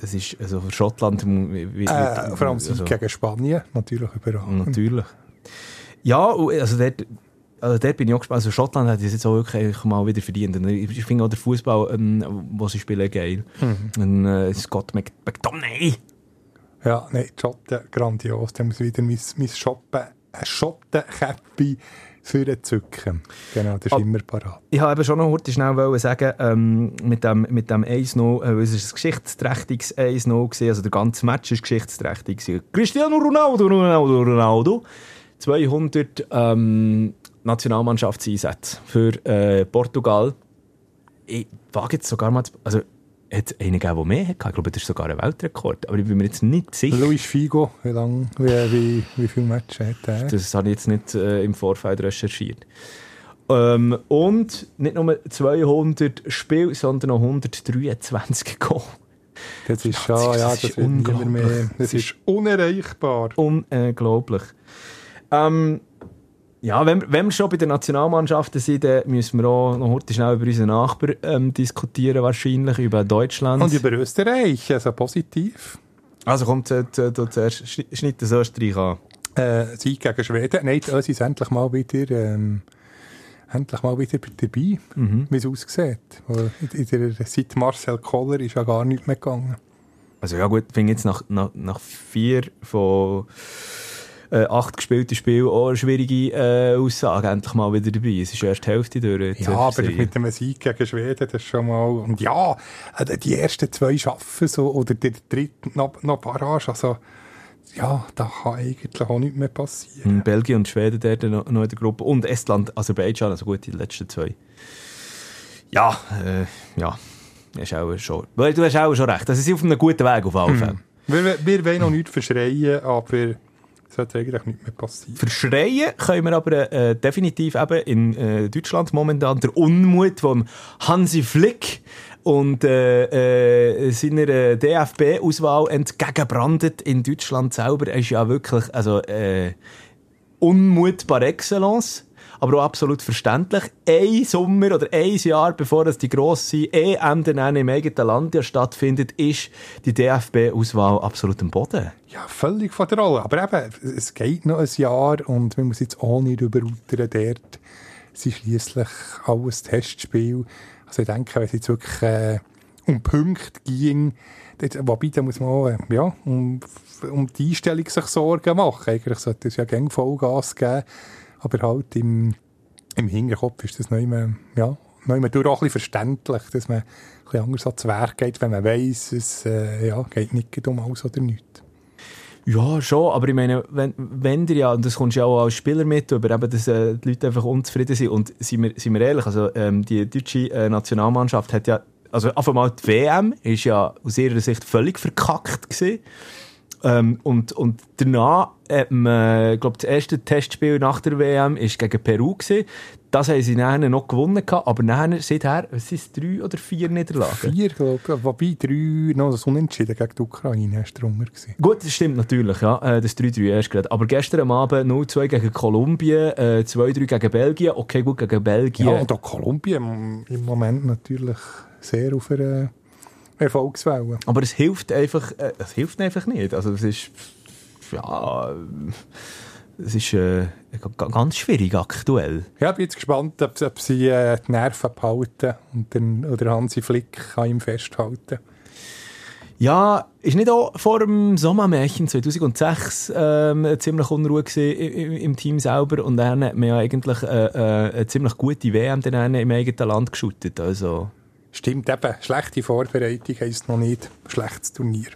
das ist also für Schottland wie- wie- Äh, vor allem also, gegen Spanien, natürlich überall. natürlich. Ja, also dort, also dort bin ich auch gespannt. Also Schottland hat das jetzt auch wirklich mal wieder verdient. Ich finde auch den Fußball, ähm, wo sie spielen, geil. Und äh, Scott Mc McDominay. Ja, nein, Schotten, grandios. Da muss ich wieder mein, mein Shoppen, ein Schottenkäppi für den Zücken. Genau, das ist Ah. immer parat. Ich habe eben schon noch heute schnell sagen, ähm, mit dem, mit dem 1-0, äh, es ist ein geschichtsträchtiges 1-0 gewesen, also der ganze Match ist geschichtsträchtig. Cristiano Ronaldo, Ronaldo, Ronaldo. 200 ähm, Nationalmannschaftseinsätze für äh, Portugal. Ich wage jetzt sogar mal, zu, also hat es einen gegeben, der mehr hatte? Ich glaube, das ist sogar ein Weltrekord, aber ich bin mir jetzt nicht sicher. Luis Figo, wie, lang, wie, wie, wie viele Matches hat er? Das habe ich jetzt nicht äh, im Vorfeld recherchiert. Ähm, und nicht nur 200 Spiele, sondern noch 123 Goal. Das ist schon, ja, das ist unglaublich. mehr. Das Das ist unerreichbar. Unglaublich. Ähm, ja, wenn, wenn wir schon bei den Nationalmannschaften sind, dann müssen wir auch noch heute schnell über unseren Nachbar ähm, diskutieren, wahrscheinlich, über Deutschland. Und über Österreich, also positiv. also kommt äh, äh, zuerst, schni- schnitt das Österreich an. Äh, Sieg gegen Schweden. Nein, die Ösis endlich mal wieder, ähm, endlich mal wieder dabei, Mhm. wie es aussieht. In der, seit Marcel Koller ist ja gar nichts mehr gegangen. Also ja gut, ich finde jetzt nach, nach, nach vier von äh, acht gespielten Spielen auch eine schwierige äh, Aussage endlich mal wieder dabei. Es ist erst die Hälfte durch. Ja, aber Serie. mit dem Sieg gegen Schweden, das ist schon mal. Und ja, äh, die ersten zwei schaffen so, oder der dritte noch, noch Barrage. Also, ja, da kann eigentlich auch nichts mehr passieren. Mhm, Belgien und Schweden dort noch, noch in der Gruppe. Und Estland, Aserbaidschan, also gut, die letzten zwei. Ja, äh, ja. Ist auch schon, du hast auch schon recht. Das ist auf einem guten Weg auf alle Fälle. Wir, wir wollen noch nichts verschreien, aber sollte eigentlich nicht mehr passieren. Verschreien können wir aber äh, definitiv eben in äh, Deutschland momentan der Unmut vom Hansi Flick und äh, äh, seiner äh, DFB-Auswahl entgegenbrandet in Deutschland selber. Er ist ja wirklich also, äh, Unmut par excellence aber auch absolut verständlich. Ein Sommer oder ein Jahr bevor das die grosse EM dann im eigenen Land ja stattfindet, ist die DFB-Auswahl absolut am Boden. Ja, völlig von der Rolle. Aber eben, es geht noch ein Jahr und man muss jetzt auch nicht überrutern dort. Es ist schliesslich alles Testspiel. Also ich denke, wenn es jetzt wirklich äh, um Punkte ging, dort, wobei, da muss man auch, äh, ja, um, um die Einstellung sich Sorgen machen. Eigentlich sollte es ja gerne Vollgas geben aber halt im, im Hinterkopf ist das nicht mehr, ja, nicht mehr durch auch ein bisschen verständlich, dass man ein bisschen anders ans Werk geht, wenn man weiss, es äh, ja, geht nicht um alles oder nichts. Ja, schon, aber ich meine, wenn, wenn dir ja, und das kommst du ja auch als Spieler mit, aber eben, dass äh, die Leute einfach unzufrieden sind. Und sind wir, sind wir ehrlich, also ähm, die deutsche äh, Nationalmannschaft hat ja, also auf einmal die WM ist ja aus ihrer Sicht völlig verkackt gewesen. Ähm, und, und danach hat man, glaube das erste Testspiel nach der WM war gegen Peru. Gewesen. Das haben sie nachher noch gewonnen, aber nachher, seither, was sind es, drei oder vier Niederlagen? Vier, glaube ich. Wobei drei noch das Unentschieden gegen die Ukraine erst drunter gewesen. Gut, das stimmt natürlich, ja. Äh, das 3-3 erst gerade. Aber gestern Abend 0-2 gegen Kolumbien, äh, 2-3 gegen Belgien. Okay, gut, gegen Belgien. Ja, und auch Kolumbien im Moment natürlich sehr auf einer Erfolgswelle. Aber es hilft einfach, äh, es hilft einfach nicht. Also es ist, ja, es ist äh, ganz schwierig aktuell. Ja, ich bin jetzt gespannt, ob, ob sie äh, die Nerven behalten und den, oder Hansi Flick kann ihm festhalten. Ja, ist nicht auch vor dem Sommermärchen 2006 ähm, ziemlich Unruhe im, im, Team selber und dann hat man ja eigentlich äh, äh, eine ziemlich gute WM dann im eigenen Land geschootet. Also Stimmt eben, schlechte Vorbereitung heisst noch nicht schlechtes Turnier.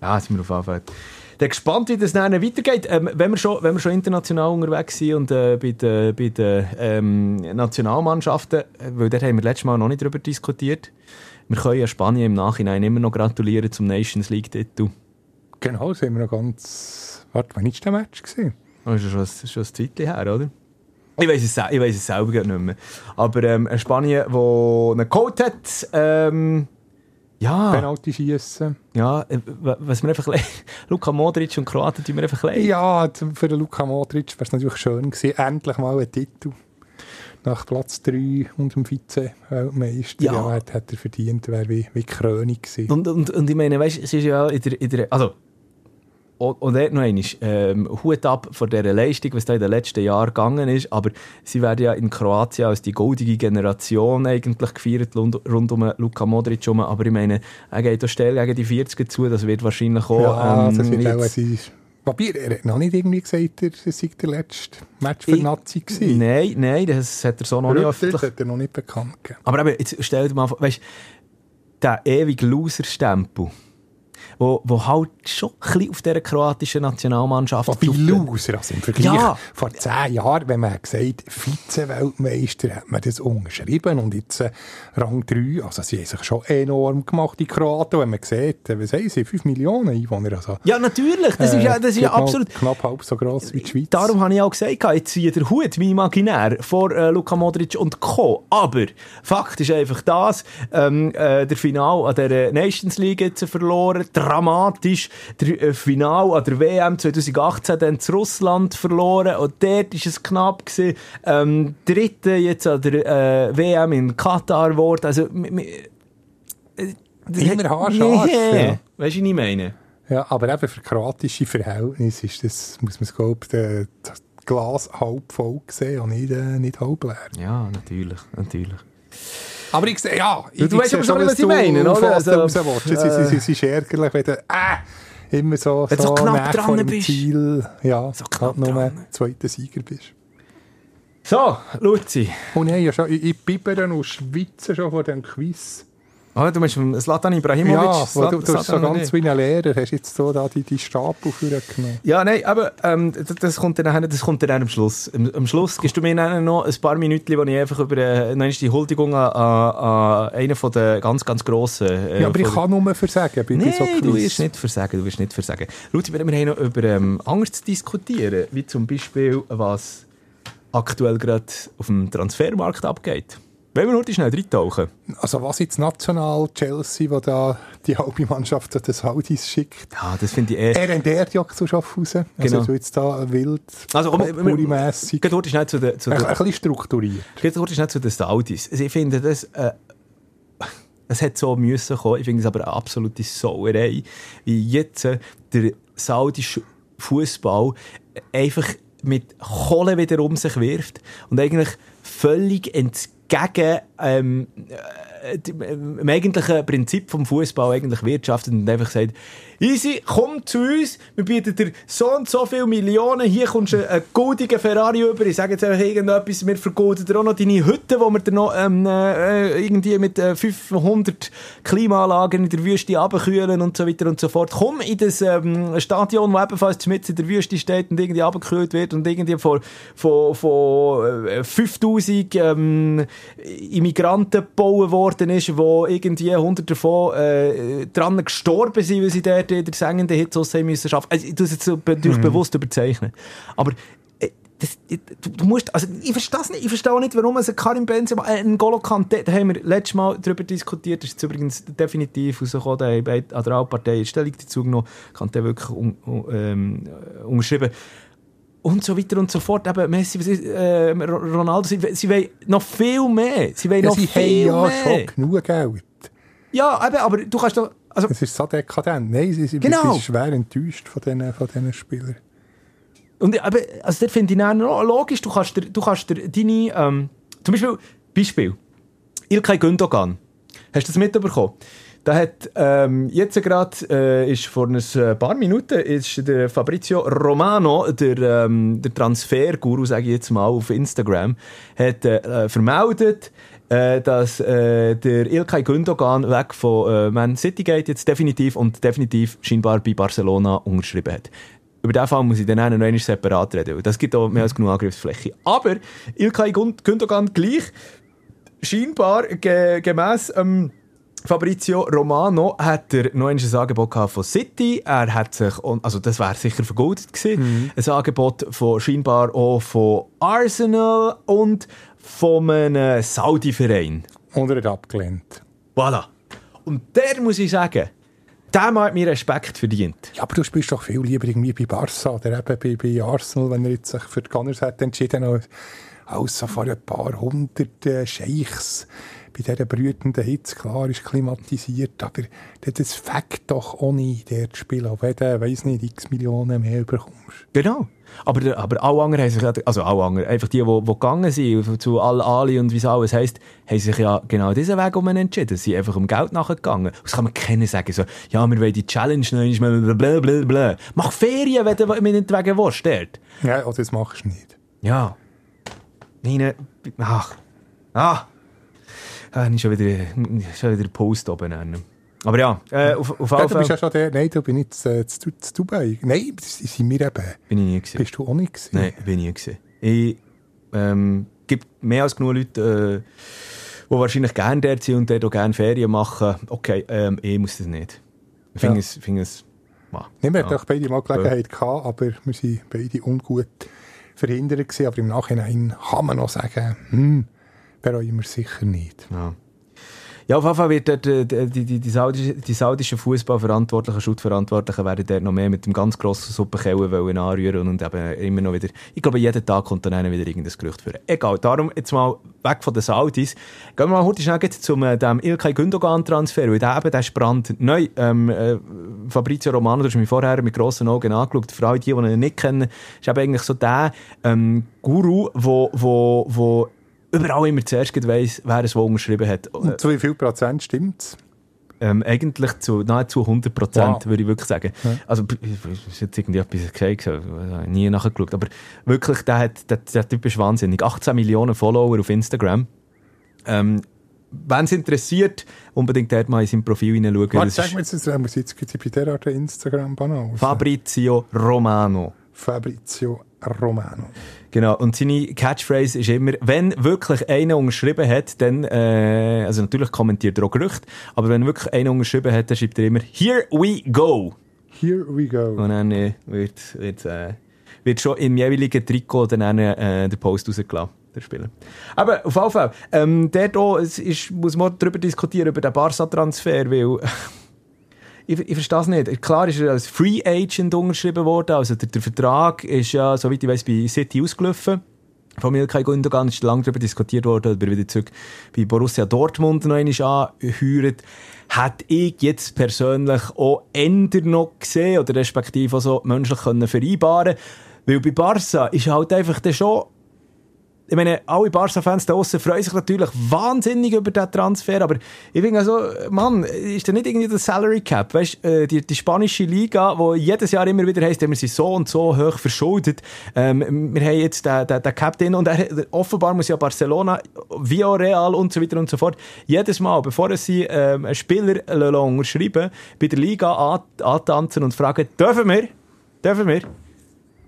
Ja, sind wir auf Fall. Dann gespannt, wie das dann weitergeht. Ähm, wenn, wir schon, wenn wir schon international unterwegs sind und äh, bei den, bei den ähm, Nationalmannschaften, weil da haben wir letztes Mal noch nicht darüber diskutiert, wir können ja Spanien im Nachhinein immer noch gratulieren zum Nations League-Titel. Genau, sind wir noch ganz... Warte, wann war der Match? Gewesen? Oh, ist schon, schon ein Zeitchen her, oder? Ich weiß es, ich weiss es selber nicht mehr. Aber ähm, Spanien, der einen Code hat, ähm, ja. Penalty schießen. Ja, äh, was mir einfach Luka Modric und Kroaten tun mir einfach leid. Ja, für den Luka Modric wäre es natürlich schön gewesen, endlich mal ein Titel. Nach Platz 3 und dem Vize-Weltmeister. Ja. ja, hat, hat er verdient, wäre wie, wie Krönung gewesen. Und, und, und ich meine, weißt du, es ist ja in der, in der also und dort noch einmal, ähm, Hut ab vor dieser Leistung, was da in den letzten Jahren gegangen ist, aber sie werden ja in Kroatien als die goldige Generation eigentlich gefeiert, rund um Luka Modric herum, aber ich meine, er geht auch schnell gegen die 40 zu, das wird wahrscheinlich auch... Ja, ähm, das wird auch sein. Wobei, er hat noch nicht irgendwie gesagt, er sei der letzte Match für ich, Nazi gewesen. Nein, nein, das hat er so noch nicht öffentlich... Das hat er noch nicht bekannt gegeben. Aber eben, jetzt stell dir mal vor, weißt, der ewige Loser-Stempel, wo, wo halt schon ein bisschen auf dieser kroatischen Nationalmannschaft... Wobei Loser, also im Vergleich ja. vor zehn Jahren, wenn man gesagt Vize-Weltmeister, hat man das unterschrieben und jetzt äh, Rang 3, also sie haben sich schon enorm gemacht, die Kroaten, wenn man sieht, äh, was haben sie, 5 Millionen Einwohner. Also, ja, natürlich, das ist ja, das ist ja absolut... Knapp halb so gross wie die Schweiz. Darum habe ich auch gesagt, jetzt ziehe der Hut, wie imaginär, vor äh, Luka Modric und Co. Aber Fakt ist einfach das, ähm, äh, der Final an der Nations League jetzt verloren, dramatisch. Der äh, Final an der WM 2018 dann zu Russland verloren und dort war es knapp. Gewesen. Ähm, dritte jetzt an der äh, WM in Katar geworden. Also, äh, Immer haarscharf. Yeah. Ja. Weißt du, was ich meine? Ja, aber eben für kroatische Verhältnisse ist das, muss man es glauben, das Glas halb voll sehen und nicht, äh, nicht halb leer. Ja, natürlich, natürlich. Aber ich sehe, ja. Ich du weißt aber schon, was ich meine, oder? Also, es ist, es ist ärgerlich, wenn du äh, immer so, wenn so, so knapp dran bist. Ziel, ja, so knapp nur zweiter Sieger bist. So, Luzi. Und ich, ja schon, ich, ich bibbere und schwitze schon vor dem Quiz. Oh, du meinst Slatan Ibrahimovic? Ja, Slat du, du hast so ganz wie ein Lehrer, hast jetzt so da die, die Stapel genommen. Ja, nein, aber ähm, das, kommt dann, das kommt dann am Schluss. Am, am Schluss gibst du mir dann noch ein paar Minuten, wo ich einfach über äh, die Huldigung an, an, einen von den ganz, ganz grossen... Äh, ja, aber ich kann nur versagen Nein, so du wirst nicht versagen, du wirst nicht versagen. Luzi, wir haben noch über ähm, Angst zu diskutieren, wie zum Beispiel, was aktuell gerade auf dem Transfermarkt abgeht. Wollen wir heute schnell reintauchen? Also was jetzt national Chelsea, wo da die halbe Mannschaft zu den Saudis schickt. Ja, das finde ich eh... Er rendiert ja zu Schaffhausen. Genau. Also jetzt da wild, Also, komm, Potpourri-mässig. Geht heute schnell zu den... Zu Ein, den ein bisschen strukturiert. Geht kurz schnell zu den Saudis. Also ich finde das, äh, es hat so müssen kommen. Ich finde es aber eine absolute Sauerei, wie jetzt äh, der saudische Fußball einfach mit Kohle wieder um sich wirft und eigentlich völlig entgegen dem, ähm, dem eigentlichen Prinzip vom Fußball eigentlich wirtschaftet und einfach sagt, easy, komm zu uns, wir bieten dir so und so viele Millionen, hier kommst du einen goldigen Ferrari über, ich sage jetzt einfach irgendetwas, wir vergolden dir auch noch deine Hütte, wo wir dir noch ähm, äh, irgendwie mit äh, 500 Klimaanlagen in der Wüste abkühlen und so weiter und so fort. Komm in das ähm, Stadion, das ebenfalls mitten in der Wüste steht und irgendwie abgekühlt wird und irgendwie von, von, von äh, 5000 ähm, Immigranten gebaut worden ist, wo irgendwie 100 davon äh, dran gestorben sind, weil sie dort in der sengenden Hitze raus haben müssen arbeiten. Also, ich tue es jetzt so be durch bewusst überzeichnen. Aber äh, das, ich- du, du musst, also ich verstehe nicht, ich verstehe auch nicht, warum es ein Karim Benzema, äh, ein Golo Kante, da haben wir letztes Mal darüber diskutiert, das ist übrigens definitiv rausgekommen, da haben an der Altpartei Stellung dazu genommen, Kante wirklich un, un, ähm, äh, unterschrieben. Und so weiter und so fort. Eben, Messi, äh, Ronaldo, sie, sie wollen noch viel mehr. Sie wollen Ja, noch sie haben viel ja mehr. schon genug Geld. Ja, eben, aber du kannst doch, also, Es ist so dekadent. Nein, sie sind Genau. sind schwer enttäuscht von diesen, von Spielern. Und eben, also das finde ich dann logisch, du kannst dir, du kannst dir deine, ähm, zum Beispiel, Beispiel, Ilkay Gündogan. Hast du das mitbekommen? Da hat ähm, jetzt gerade, äh, ist vor ein paar Minuten, ist der Fabrizio Romano, der, ähm, der Transferguru, sage ich jetzt mal, auf Instagram, hat äh, vermeldet, äh, dass äh, der Ilkay Gündogan weg von äh, Man City geht, jetzt definitiv und definitiv scheinbar bei Barcelona unterschrieben hat. Über diesen Fall muss ich dann noch einmal separat reden, weil das gibt auch mehr als genug Angriffsfläche. Aber Ilkay Gün- Gündogan gleich, scheinbar ge gemäss ähm, Fabrizio Romano hat er noch ein Angebot von City. Er hat sich, also das wäre sicher vergoldet gewesen, ein Angebot von scheinbar auch von Arsenal und von einem Saudi-Verein. Und er hat abgelehnt. Voilà. Und der muss ich sagen, der hat mir Respekt verdient. Ja, aber du spielst doch viel lieber irgendwie bei Barca oder eben bei, bei Arsenal, wenn er jetzt sich für die Gunners hat entschieden als, als so vor ein paar hundert äh, Scheichs bei dieser brütenden Hitze, klar, ist klimatisiert, aber das- fängt doch auch nicht, der zu spielen, auch wenn du, weiss nicht, x Millionen mehr bekommst. Genau. Aber, der- aber alle anderen haben sich, also alle anderen, einfach die, die, die gegangen sind, zu Al-Ali und wie es alles heisst, haben sich ja genau diesen Weg um entschieden. Sie sind einfach um Geld nachgegangen. Das kann man kennen sagen, so, ja, wir wollen die Challenge einmal, blablabla. Mach Ferien, wenn du nicht wegen willst, dort. Ja, also das machst du nicht. Ja. Nein, ach. Ah. Ah, ich schon wieder, schon wieder Post oben. nennen. Aber ja, äh, auf, auf Ja, du bist ja schon der, nein, du bin nicht zu, zu, zu Dubai. Nein, das sind wir eben. bin ich nie gewesen. Bist du auch nicht gewesen? Nein, bin ich nie gewesen. Ich, ähm, gibt mehr als genug Leute, äh, die wahrscheinlich gerne dort sind und dort auch gerne Ferien machen. Okay, ähm, ich muss das nicht. Ich finde Ja. es, finde es, ja. Nein, wir hatten Ja. beide mal Gelegenheit gehabt, aber wir waren beide ungut verhindert gewesen. Aber im Nachhinein kann man noch sagen, hm, bereuen wir sicher nicht. Ja. Ja, auf jeden Fall wird dort, äh, die, die, die, die saudischen Fußballverantwortlichen, Schuttverantwortlichen werden dort noch mehr mit dem ganz grossen Suppenkeller wollen anrühren und eben immer noch wieder, ich glaube, jeden Tag kommt dann einer wieder irgendein Gerücht führen. Egal, darum jetzt mal weg von den Saudis. Gehen wir mal heute schnell zum äh, dem Ilkay Gündogan-Transfer, weil der eben, der ist brandneu. Ähm, äh, Fabrizio Romano, du hast mich vorher mit grossen Augen angeschaut, für alle die, die ihn nicht kennen, ist eben eigentlich so der ähm, Guru, wo, wo, wo überall immer zuerst weiss, wer es wo unterschrieben hat. Und zu wie viel Prozent stimmt's? Ähm, eigentlich zu nahezu 100 Prozent, Wow. würde ich wirklich sagen. Also, b- ist jetzt irgendwie etwas so, ich habe nie nachgeschaut. Aber wirklich, der, hat, der, der Typ ist wahnsinnig. 18 Millionen Follower auf Instagram. Ähm, Wenn es interessiert, unbedingt dort mal in sein Profil hineinschauen. Warte, sag mir jetzt, jetzt muss jetzt bei der Art Instagram-Banal. Fabrizio Romano. Fabrizio Romano. Genau, und seine Catchphrase ist immer, wenn wirklich einer unterschrieben hat, dann, äh, also natürlich kommentiert er auch Gerüchte, aber wenn wirklich einer unterschrieben hat, dann schreibt er immer, here we go. Here we go. Und dann äh, wird, wird, äh, wird schon im jeweiligen Trikot dann äh, der Post rausgelassen. der Spieler. Aber auf jeden Fall, ähm, der da, es ist, muss man darüber diskutieren, über den Barca-Transfer, weil ich, ich verstehe es nicht. Klar ist er als Free Agent unterschrieben worden, also der, der Vertrag ist ja, soweit ich weiß, bei City ausgelaufen. Von Milkai Gundogan ist lange darüber diskutiert worden, ob er wieder zurück bei Borussia Dortmund noch einmal anheuert. Hätte ich jetzt persönlich auch änder noch gesehen oder respektive auch so menschlich können vereinbaren Weil bei Barca ist halt einfach der schon ich meine, alle Barca-Fans da draussen freuen sich natürlich wahnsinnig über diesen Transfer, aber ich finde also, Mann, ist da nicht irgendwie der Salary Cap? Weißt du, die, die spanische Liga, wo jedes Jahr immer wieder heisst, wir sind so und so hoch verschuldet. Ähm, wir haben jetzt den, den, den Cap drin und er, offenbar muss ja Barcelona, Villarreal und so weiter und so fort, jedes Mal, bevor sie ähm, einen Spieler unterschreiben, bei der Liga antanzen und fragen, dürfen wir? Dürfen wir?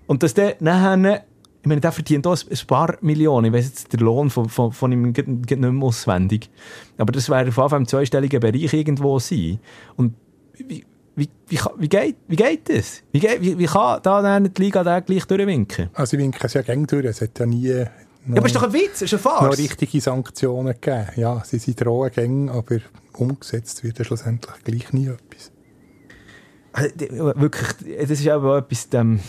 Und dass der nachher ich meine, der verdient auch ein paar Millionen. Ich weiß jetzt, der Lohn von, von, von ihm nicht mehr auswendig. Aber das wäre auf jeden Fall im zweistelligen Bereich irgendwo sein. Und wie, wie, wie, wie, geht, wie geht das? Wie, geht, wie, wie kann da die Liga da gleich durchwinken? Also, ich winke es ja gerne durch. Es hat ja nie ja, aber ist doch ein Witz, ist eine Farce. noch richtige Sanktionen gegeben. Ja, sie sind drohen gängig, aber umgesetzt wird ja schlussendlich gleich nie etwas. Also, wirklich, das ist aber etwas, dem,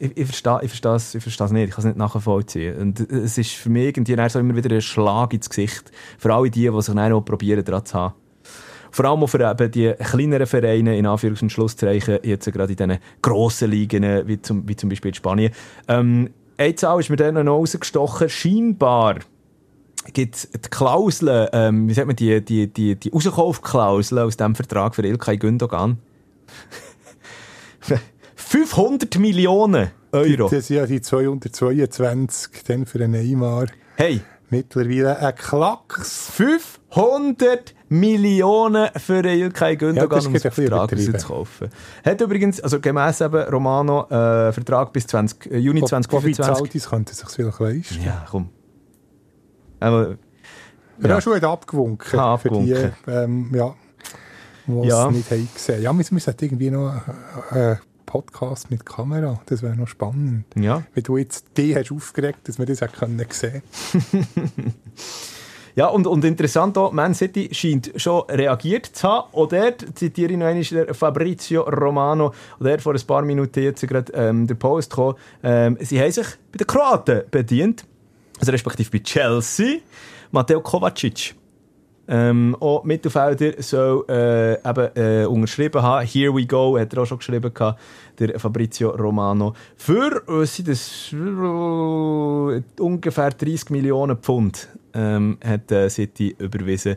ich, ich verstehe ich verstehe es, ich verstehe nicht, ich kann es nicht nachvollziehen. Und es ist für mich irgendwie so immer wieder ein Schlag ins Gesicht. Für alle die, die sich dann auch probieren, daran zu haben. Vor allem auch für eben die kleineren Vereine, in Anführungs- und Schlusszeichen, jetzt gerade in diesen grossen Ligen, wie zum, wie zum Beispiel in Spanien. Ähm, eine Zahl ist mir dann noch rausgestochen. Scheinbar gibt es die Klauseln, ähm, wie sagt man, die, die, die, die Rauskaufklausel aus diesem Vertrag für Ilkay Gündogan. 500 Millionen Euro. Das sind ja die 222 dann für einen Neymar. Hey. Mittlerweile ein Klacks. 500 Millionen für einen Ilkay Gündogan, ja, um einen Vertrag zu kaufen. Hat übrigens, also gemäss eben Romano, äh, Vertrag bis 20, äh, Juni 2025. Wobei Saudis könnten sich vielleicht leisten. Ja, komm. Aber, ja. ja, schon hat abgewunken. Ha, abgewunken. Für die, ähm, ja, die Ja. es nicht haben gesehen. Ja, wir müssen irgendwie noch äh, Podcast mit Kamera. Das wäre noch spannend. Ja. Wenn du jetzt die hast aufgeregt, dass wir das auch können sehen Ja, und, und interessant auch, Man City scheint schon reagiert zu haben. Auch dort zitiere ich noch einmal den Fabrizio Romano, und der vor ein paar Minuten jetzt gerade ähm, der Post kam. Ähm, sie haben sich bei den Kroaten bedient, also respektive bei Chelsea, Matteo Kovacic. Ähm, auch Mittelfelder soll äh, eben äh, unterschrieben haben. Here we go, hat er auch schon geschrieben gehabt, der Fabrizio Romano. Für äh, sind das äh, ungefähr 30 Millionen Pfund ähm, hat äh, City überwiesen.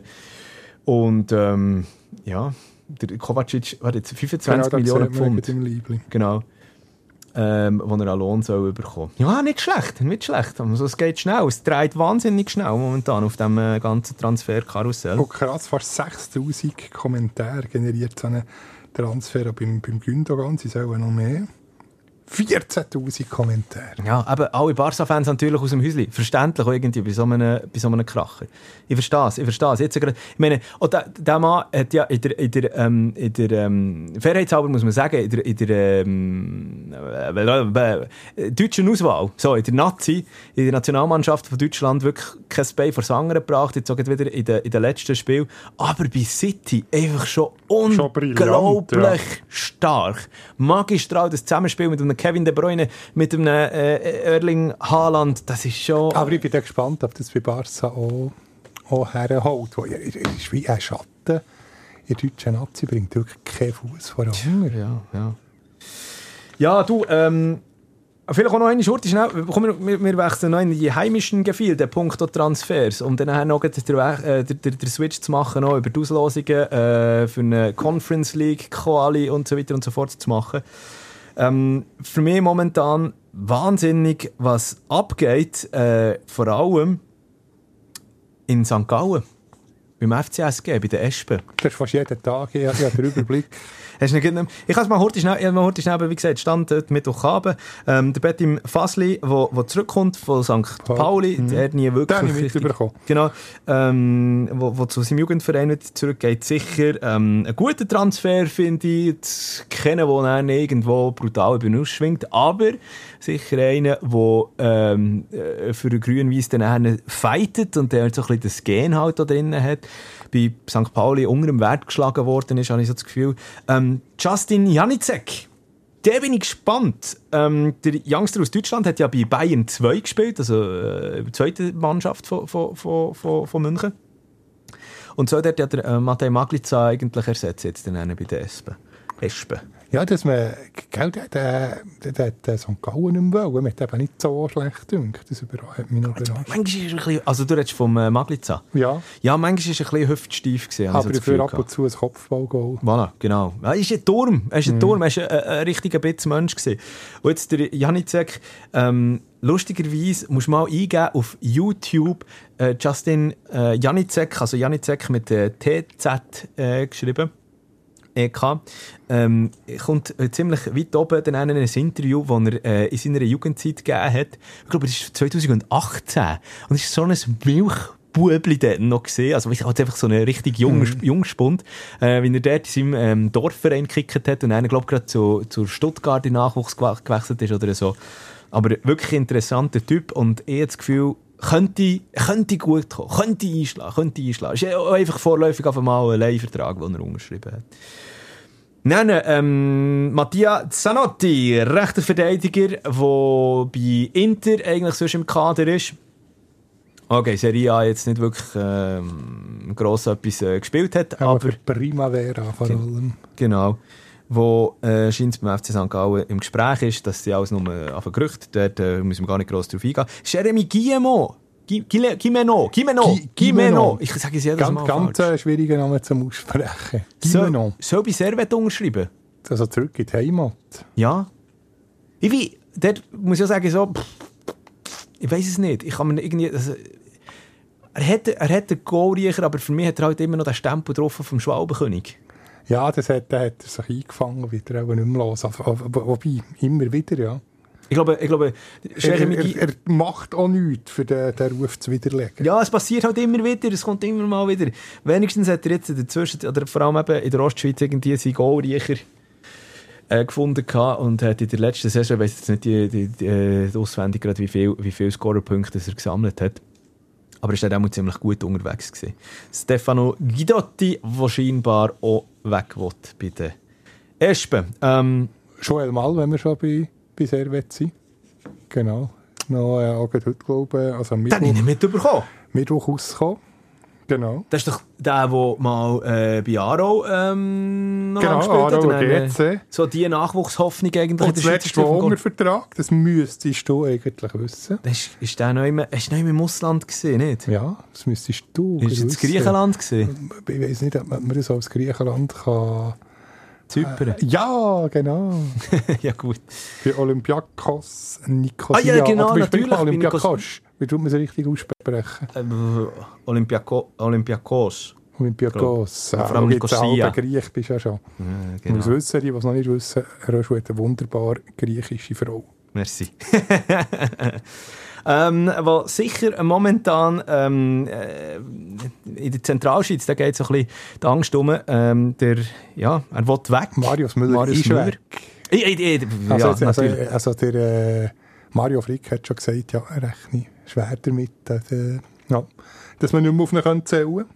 Und ähm, ja, der Kovacic hat jetzt 25 Millionen Pfund. Genau. Ähm, wo er an Lohn soll bekommen. Ja, nicht schlecht, nicht schlecht. Also, es geht schnell, es dreht wahnsinnig schnell momentan auf dem äh, ganzen Transferkarussell. Oh krass, fast 6000 Kommentare generiert so einen Transfer beim, beim Gündogan. Sie sollen noch mehr. 14'000 Kommentare. Ja, aber alle Barca-Fans natürlich aus dem Häuschen. Verständlich irgendwie bei so einem, bei so einem Kracher. Ich verstehe es, ich verstehe es. Jetzt gerade, ich meine, auch der, der Mann hat ja in der, in der, ähm, in der ähm, Fairheitshalber muss man sagen, in der, in der ähm, äh, deutschen Auswahl, so, in der Nazi, in der Nationalmannschaft von Deutschland wirklich kein Bein vor Sanger gebracht, jetzt gerade wieder in den, in letzten Spiel. Aber bei City einfach schon unglaublich ja. stark. Magistral, das Zusammenspiel mit einem Kevin De Bruyne, mit einem äh, Erling Haaland, das ist schon... Aber ich bin gespannt, ob das bei Barca auch, auch herholt. Er er ist wie ein Schatten. In der deutschen Nazi bringt wirklich keinen Fuß vor Hunger. Ja, ja. Ja, du, ähm, vielleicht auch noch eine Schurte schnell. Komm, wir, wir- wechseln noch in die heimischen Gefilde, punkto Transfers, um dann noch den, äh, den, den, den Switch zu machen, noch über die Auslosungen äh, für eine Conference League, Quali und so weiter und so fort zu machen. Ähm, für mich momentan wahnsinnig, was abgeht, äh, vor allem in St. Gallen, beim FCSG, bei den Espen. Das ist fast jeden Tag, ich habe den Überblick. Hast du nicht, ich kann es mal heute schnell, mal heute schnell, wie gesagt, stand dort Mittwochabend, ähm, der Betim Fasli, wo, wo zurückkommt von St. Pauli, der hat nie wirklich... Den richtig- mitbekommen. Genau, ähm, wo, wo zu seinem Jugendverein wieder zurückgeht, sicher ähm, ein guter Transfer, finde ich, kennen, der dann irgendwo brutal über ihn ausschwingt, aber sicher einer, der ähm, äh, für den Grün-Weiss dann fightet und der so ein bisschen das Gen halt da drin hat. Bei St. Pauli unter dem Wert geschlagen worden ist, habe ich so das Gefühl. Ähm, Justin Janicek, der bin ich gespannt. Ähm, der Youngster aus Deutschland hat ja bei Bayern 2 gespielt, also äh, die zweite Mannschaft von, von, von, von, München. Und so hat der äh, Matej Maglica eigentlich ersetzt, jetzt dann einen bei der Espen. Espen. Ja, dass man, gell, der, der, der, der, St. Gallen nicht mehr wollen, mir hat eben nicht so schlecht gedacht. Das hat mich noch überrascht. Manchmal ist ein bisschen, also du redest vom äh. Ja, Ja, manchmal ist er ein bisschen hüftsteif gewesen, ich aber dafür Gefühl ab und zu ein Kopfballgoal. Voilà, genau. Er ist ein Turm. Er ist ein Turm. Er ist ein, ein, ein richtiger Bitzmensch gewesen. Und jetzt der Janicek, ähm, lustigerweise musst du mal eingeben auf YouTube äh, Justin äh, Janicek, also Janicek mit äh, TZ äh, geschrieben. EK, ähm, kommt äh, ziemlich weit oben dann in ein Interview, das er äh, in seiner Jugendzeit gegeben hat. Ich glaube, das ist 2018. Und es ist so ein Milchbubli dort noch gesehen. Also, ich halt einfach so einen richtig jungen, Jungspund, äh, wie er dort in seinem ähm, Dorfverein gekickt hat und dann, glaube ich, gerade zu, zur Stuttgart in Nachwuchs gewe- gewechselt ist oder so. Aber wirklich interessanter Typ und ich habe das Gefühl, könnte, könnte gut kommen, könnte einschlagen, könnte einschlagen. Ist ja einfach vorläufig auf einmal ein Leihvertrag, den er unterschrieben hat. Nein, ähm, Mattia Zanotti, rechter Verteidiger, der bei Inter eigentlich sonst im Kader ist. Okay, Serie A jetzt nicht wirklich ähm, gross etwas äh, gespielt hat, Aber aber Primavera vor allem. genau, wo äh, scheint beim FC St. Gallen im Gespräch ist, dass sie alles nur auf ein Gerücht, dort äh, müssen wir gar nicht gross drauf eingehen. Jeremy Guillemot, Gui- Guimeno, Guimeno. ich sage es jedes Ganz, Mal ganz falsch. äh, schwieriger Name zum Aussprechen. Gimeno. soll bei Servet unterschreiben? Also zurück in die Heimat. Ja. Ich wie, dort muss ich auch sagen, so, pff, ich weiß es nicht. Ich kann mir irgendwie, also, er hat, er hat den Goalriecher, aber für mich hat er halt immer noch den Stempel drauf vom Schwalbenkönig. Ja, das hat, da hat er sich eingefangen, wieder auch nicht mehr los. Wobei, immer wieder, ja. Ich glaube, ich glaube, Er, er, er macht auch nichts, für den, den Ruf zu widerlegen. Ja, es passiert halt immer wieder, es kommt immer mal wieder. Wenigstens hat er jetzt dazwischen, oder vor allem eben in der Ostschweiz irgendwie seinen Goalriecher äh, gefunden gehabt und hat in der letzten Saison, ich weiss jetzt nicht die, die, die, äh, auswendig gerade, wie viel, wie viel Scorerpunkte er gesammelt hat. Aber er war auch ziemlich gut unterwegs. Gewesen. Stefano Guidotti, der scheinbar auch weg will bei den Espen. Ähm, Joel Mal, wenn wir schon bei, bei Servet sind. Genau. Noch äh, auch heute, glaube ich, also am den habe ich Mittwoch, nicht mitbekommen. Mittwoch rausgekommen. Genau. Das ist doch der, der mal äh, bei Aro ähm, noch Genau, gespielt hat. Aro dann, äh, GC. So die Nachwuchshoffnung eigentlich Und das letzte. Hungervertrag, das müsstest du eigentlich wissen. Das ist, ist der noch immer, noch im Ausland gesehen, nicht? Ja, das müsstest du Ist jetzt wissen. Griechenland gesehen? Ich weiß nicht, ob man das als Griechenland kann... Zypern? Ja, genau. ja gut. Bei Olympiakos Nicosia. Ah, ja, genau, natürlich, Olympiakos. Wie tut man es richtig aussprechen? Ähm, Olympiako Olympiakos. Olympiakos. Vor Ja, allem du Nicosia. auch Griech bist ja schon. Ja, Du musst genau. wissen, die, die es noch nicht wissen, Röschel hat eine wunderbar griechische Frau. Merci. ähm, wo sicher momentan ähm, äh, in der Zentralschweiz, da geht so ein bisschen die Angst um, ähm, der, ja, er will weg. Marius Müller Marius ist Müller. weg. Ich, ich, ich, Also, ja, also, natürlich. also der äh, Mario Frick hat schon gesagt, ja, er rechne schwer damit, dass, äh, ja, dass man nicht mehr auf ihn zählen kann.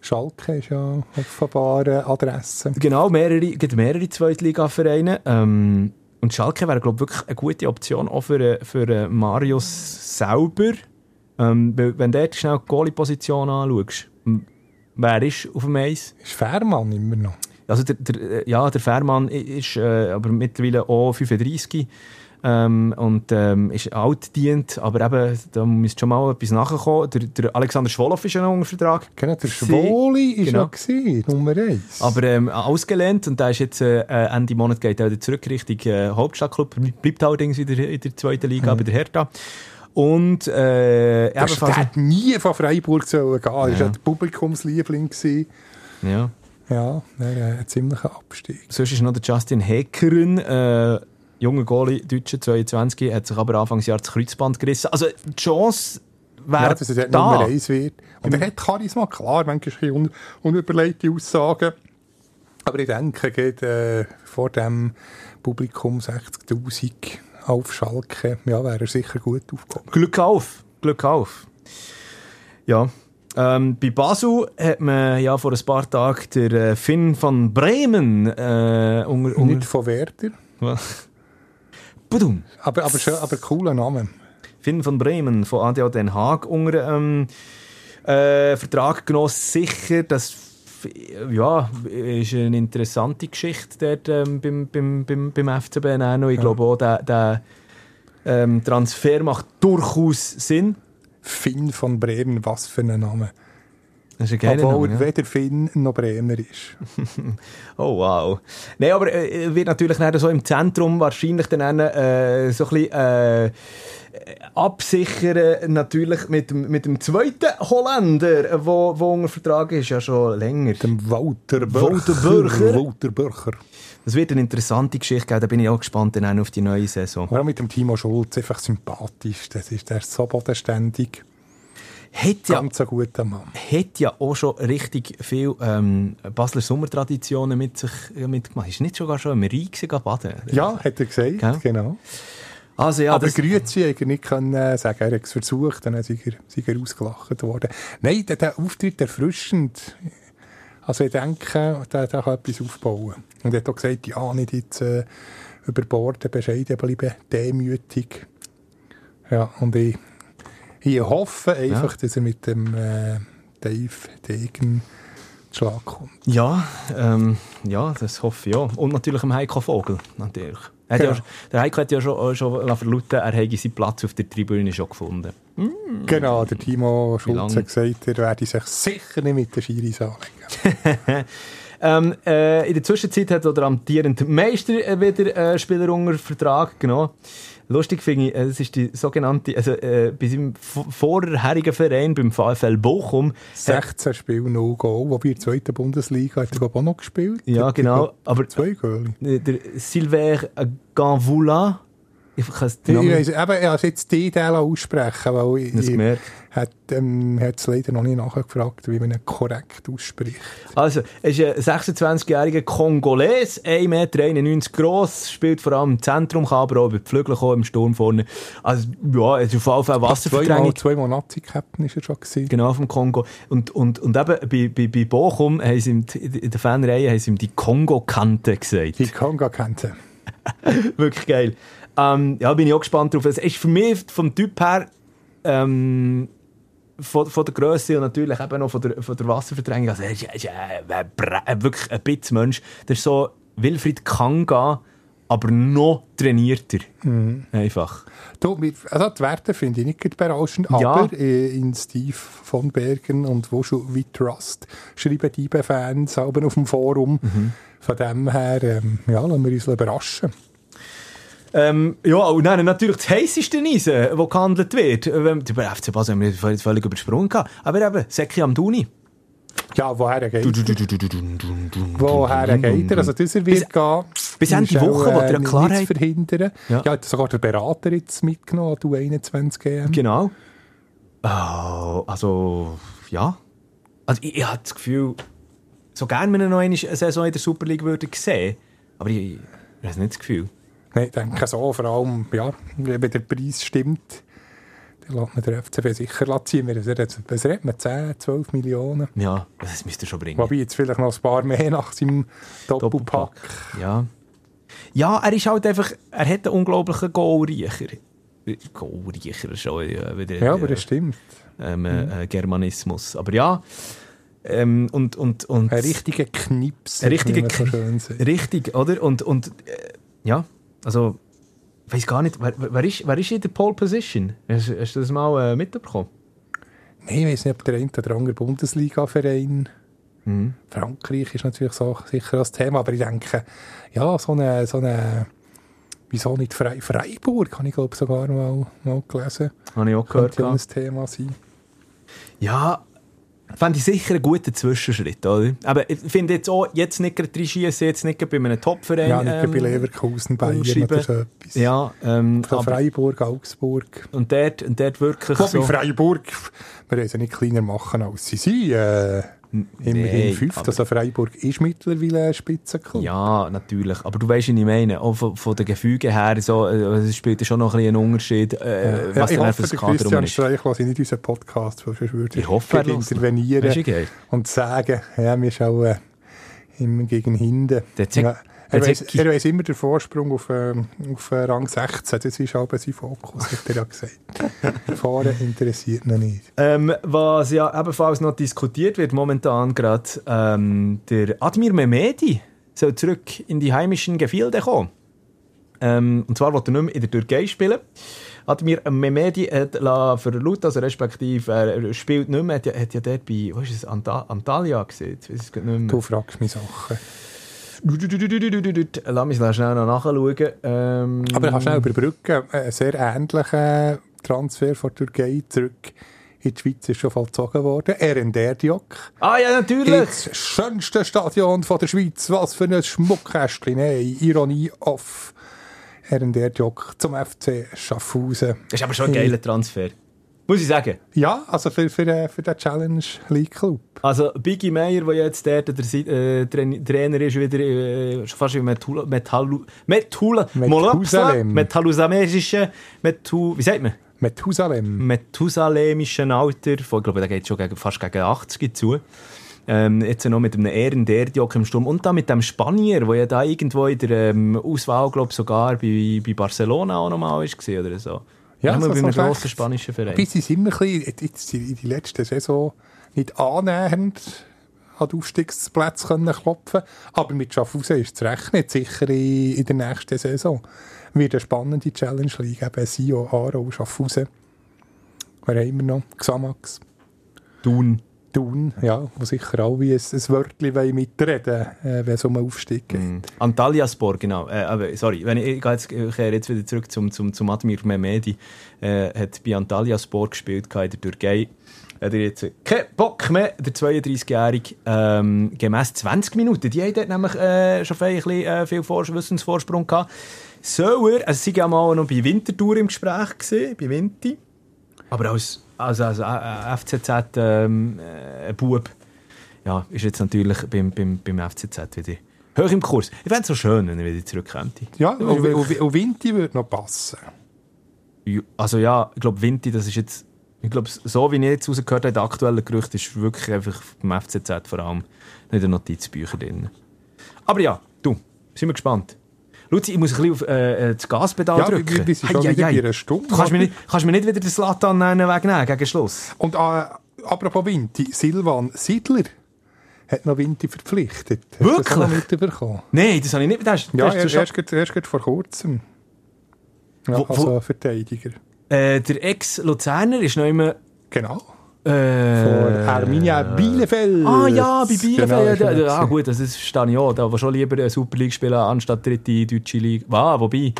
Schalke ist ja offenbar eine Adresse. Genau, mehrere, gibt mehrere Zweitliga-Vereine. Ähm, und Schalke wäre, glaube ich, wirklich eine gute Option auch für, äh, für äh, Marius selber. Ähm, wenn du dort schnell die Goalie-Position anschaust, wer ist auf dem Eis? Ist Fährmann immer noch. Also der, der, äh, ja, der Fährmann ist äh, aber mittlerweile auch 35 ähm, und ähm, ist altdient, aber eben, da müsste schon mal etwas nachkommen. Der, der Alexander Schwolow ist ja noch unter Vertrag. Genau, der Schwoli ist genau. ja Nummer 1. Aber ähm, ausgelehnt und der ist jetzt äh, Ende Monat geht er wieder zurück Richtung äh, Hauptstadtclub, bleibt allerdings wieder in der zweiten Liga bei der Hertha. Und äh, der ebenfalls... hat nie von Freiburg sollen gehen. Er war Ja. ja der Publikumsliebling. gewesen. Ja. Ja, ein ziemlicher Abstieg. Sonst ist noch der Justin Heckeren, äh, junger Goalie, Deutscher, 22, hat sich aber Anfangsjahr das Kreuzband gerissen. Also die Chance wäre Ja, dass dort da. Nummer eins wird. Und er hat Charisma, klar, manchmal un unüberlegte Aussagen. Aber ich denke, geht, äh, vor dem Publikum 60'000 auf Schalke, ja, wäre er sicher gut aufgekommen. Glück auf, Glück auf. Ja. Ähm, bei Basel hat man ja vor ein paar Tagen der äh, Finn von Bremen äh, unter, Nicht unter von Werder, Budum. aber, aber, schön, aber cooler Name. Finn von Bremen von ADO Den Haag unter ähm, äh, Vertrag genommen. Sicher, das f- ja, ist eine interessante Geschichte dort ähm, beim, beim, beim, beim FCB. Auch. Ich glaube auch, der, der ähm, Transfer macht durchaus Sinn. Finn von Bremen, was für ein Name. Das ist ein Obwohl Name, ja. weder Finn noch Bremer ist. Oh wow. Nein, aber äh, wird natürlich dann so im Zentrum wahrscheinlich dann äh, so ein bisschen äh, absichern, natürlich mit, mit dem zweiten Holländer, wo, wo unter Vertrag ist, ja schon länger. Dem Walter Bürcher. Walter Bürcher. Das wird eine interessante Geschichte geben, da bin ich auch gespannt dann auf die neue Saison. Vor mit dem Timo Schulz einfach sympathisch. Das ist der ist so bodenständig. Hat ja, Ganz ein guter Mann. hat ja auch schon richtig viel ähm, Basler Sommertraditionen mit sich mitgemacht. Ist nicht sogar schon im Rhein baden? Ja, hat er gesagt, Gell? genau. Also ja, Aber das, Grüezi hat er nicht können äh, sagen. Er hat es versucht, dann ist er, ist er ausgelacht worden. Nein, der, der Auftritt erfrischend. Also ich denke, der, der kann etwas aufbauen. Und er hat auch gesagt, ja, nicht jetzt äh, überborden, bescheiden bleiben, demütig. Ja, und ich, ich hoffe einfach, dass er mit dem äh, Dave Degen Schlag kommt. Ja, ähm, ja, das hoffe ich auch. Und natürlich dem Heiko Vogel, natürlich. Ja. ja, der Heiko hat ja schon, schon verlauten, er hätte seinen Platz auf der Tribüne schon gefunden. Genau, der Timo? Schulz hat gesagt, er werde sich sicher nicht mit den Schiris anlegen. Ähm, äh, in der Zwischenzeit hat der amtierende Meister äh, wieder äh, Spieler unter Vertrag genommen. Lustig finde ich, äh, das ist die sogenannte, also äh, bei seinem vorherigen Verein, beim VfL Bochum, hat, 16 Spiele, 0 Goal. Wobei in der zweiten Bundesliga hat er glaub ich, auch noch gespielt. Ja, genau, aber- Zwei Goal. äh, der Silver Ganvoula, ich kann es Ich weiss, eben, ich habe jetzt die Teil aussprechen, weil ich, ich hat, ähm, hat es leider noch nicht nachgefragt, wie man ihn korrekt ausspricht. Also, er ist ein 26-jähriger Kongoles, 1,91 Meter gross, spielt vor allem im Zentrum, kann aber auch über die Flügel kommen, im Sturm vorne. Also, ja, er ist auf jeden Fall Zweimal, Wasserverdrängung. zweimal Nazi-Captain ist er schon gewesen. Genau, vom Kongo. Und, und, und eben bei, bei, bei Bochum haben sie ihm, in der Fanreihe haben sie ihm die Kongo-Kante gesagt. Die er. Wirklich geil. Ähm, ja, bin ich auch gespannt drauf. Es ist für mich vom Typ her, ähm, von, von der Größe und natürlich eben noch von der, von der Wasserverdrängung. Also, er ist, er ist äh, wirklich ein Bitzmensch. Der ist so Wilfried Kanga, aber noch trainierter. Einfach. Du, also die Werte finde ich nicht berauschend, Ja. aber äh, in Steve von Bergen und wo schon wie Trust schreiben die Fans auf dem Forum. Mhm. Von dem her, ähm, ja, lassen wir uns überraschen. Ähm, ja, und dann natürlich das heisseste Eisen, das gehandelt wird. Ähm, Der FC Basel haben wir vorhin völlig übersprungen. Aber eben, Seki Amduni. Ja, woher geht er? Woher geht er? Also, das er wird gehen. bis Ende Woche will er Klarheit. verhindern. Ja. Ja. sogar der Berater jetzt mitgenommen, du 21 GM. Genau. Oh, also, ja. Also, ich, ich habe das Gefühl, so gerne wir noch eine Saison in der Super League würden sehen. Aber ich, ich habe nicht das Gefühl. Nein, ich denke so, vor allem, ja, wenn der Preis stimmt, dann lässt man den FCB sicher ziehen. Was redet man? 10, 12 Millionen? Ja, das müsste er schon bringen. Wobei jetzt vielleicht noch ein paar mehr nach seinem Doppelpack. Ja. Ja, er ist halt einfach, er hat einen unglaublichen Goalriecher. Goalriecher schon äh, wieder Ja, aber äh, das stimmt. ähm, äh, Germanismus. Aber ja, ähm, und, und, und Ein richtiger Knips, Ein richtiger man so. Richtig, oder? Und, und äh, ja, also, ich weiß gar nicht, wer, wer, ist, wer ist in der Pole Position? Hast, hast du das mal äh, mitbekommen? Nein, ich weiß nicht, ob der eine oder andere Bundesliga-Verein. Mhm. Frankreich ist natürlich so sicher das Thema, aber ich denke, ja, so eine, so eine wieso nicht Fre Freiburg, habe ich glaube sogar mal, mal gelesen. Habe ich auch gehört. Könnte ja ein Thema sein. Ja, Fände ich sicher einen guten Zwischenschritt, oder? Aber ich finde jetzt auch, jetzt nicht gerade reinschiessen, jetzt nicht bei einem Topverein. Ja, nicht ähm, bei Leverkusen, Bayern oder so etwas. Ja, ähm, So Freiburg, Augsburg. und dort, und dort wirklich Wobei so... Freiburg, wir wollen nicht kleiner machen als sie sind. Äh, immerhin nee, aber- Also Freiburg ist mittlerweile ein Spitzenklub. Ja, natürlich. Aber du weißt, was ich meine. Auch von, von den Gefügen her, so, äh, es spielt ja schon noch ein bisschen einen Unterschied, äh, Ja, was ich dann hoffe, für das der Kader Christian ist. Streich lässt nicht unseren Podcast, sonst würde Ich hoffe, er intervenieren du, geil. und sagen, ja, wir schauen immer gegen hinten. Ja, er, der weiss, er immer den Vorsprung auf, ähm, auf äh, Rang 16, das ist aber sein Fokus, hat er ja gesagt. Fahren interessiert ihn nicht. Ähm, was ja ebenfalls noch diskutiert wird momentan gerade, ähm, der Admir Mehmedi soll zurück in die heimischen Gefilde kommen. Ähm, und zwar will er nicht mehr in der Türkei spielen. Admir Mehmedi hat la verlaut, also respektive er spielt nicht mehr, hat ja, hat ja dort bei, wo ist es, Anta Antalya gesehen. Du fragst mich Sachen. Lass mich schnell noch nachschauen. Ähm, Aber ich kann schnell überbrücken. Ein sehr ähnlicher Transfer von der Türkei zurück in die Schweiz ist schon vollzogen worden. Diok. Ah ja, natürlich! Das schönste Stadion von der Schweiz. Was für ein Schmuckkästchen. Nein, Ironie off. Eren Diok zum FC Schaffhausen. Das ist aber schon ein geiler Transfer. Muss ich sagen. Ja, also für, für, äh, für den Challenge League Club. Also Biggie Meyer, der jetzt der, der, äh, Train- Trainer ist, wieder äh, schon fast wie Metula, Metalu, Metula, Methusalem. Metalusamerische, Metu, wie sagt man? Methusalem. Methusalemischen Alter, ich glaube, der geht schon gegen, fast gegen 80 zu. Ähm, jetzt noch mit einem Ehren Derdiok im Sturm und dann mit dem Spanier, der ja da irgendwo in der ähm, Auswahl, glaube sogar bei, bei Barcelona auch nochmal war oder so. Ja, so- bei einem grossen spanischen Verein. Bis sie immer ein bisschen, jetzt in die letzte Saison nicht annähernd an die Aufstiegsplätze können klopfen Aber mit Schaffhausen ist es rechnen, sicher in, in der nächsten Saison. Wird eine spannende Challenge League, eben Sio, Aarau, Schaffhausen. Wer haben wir noch? Xamax, Thun. Thun, ja, wo sicher alle ein, ein Wörtchen wollen mitreden äh, wenn es um einen Aufstieg geht. Mm. Antalyaspor, genau. Äh, sorry, wenn ich, ich, jetzt, ich kehre jetzt wieder zurück zum, zum, zum Admir Mehmedi. Äh, hat bei Antalyaspor gespielt in der Türkei. Hat er jetzt keinen Bock mehr, der 32-Jährige, ähm, gemäss 20 Minuten. Die haben dort nämlich äh, schon ein bisschen äh, viel Vor Wissensvorsprung gehabt. Soll er, also sie waren ja mal noch bei Winterthur im Gespräch, gewesen, bei Vinti. Aber als, als, als äh, FCZ ähm, äh, Bub ja, ist jetzt natürlich beim, beim, beim FCZ wieder hoch im Kurs. Ich fände es so schön, wenn er wieder zurückkommt. Ja, Das und, und, und Vinti würde noch passen. Ja, Also ja, ich glaube, Vinti, das ist jetzt, ich glaube, so wie ich jetzt rausgehört habe, der aktuelle Gerücht ist wirklich einfach beim FCZ vor allem nicht in den Notizbüchern drin. Aber ja, du, sind wir gespannt. Luzi, ich muss ein bisschen auf äh, äh, das Gaspedal Ja, drücken. wir- wir sind schon ei, wieder bei einer Stunde. Du kannst mir nicht, kannst mir nicht wieder den Slatan wegnehmen gegen Schluss. Und äh, apropos Vinti, Silvan Siedler hat noch Vinti verpflichtet. Hast du das Wirklich? mitbekommen? Nein, das habe ich nicht. Das, ist- Ja, das ist erst, erst, erst grad vor kurzem. Ja, Wo- wo- also Verteidiger. äh, der Ex-Luzerner ist noch immer... Genau. Äh, Vor Arminia Bielefeld. Ah ja, bei Bielefeld. Genau, ja, ah gut, das ist, verstehe ich auch. Da aber schon lieber eine Super League spielen, anstatt dritte deutsche Liga. Ah, wobei,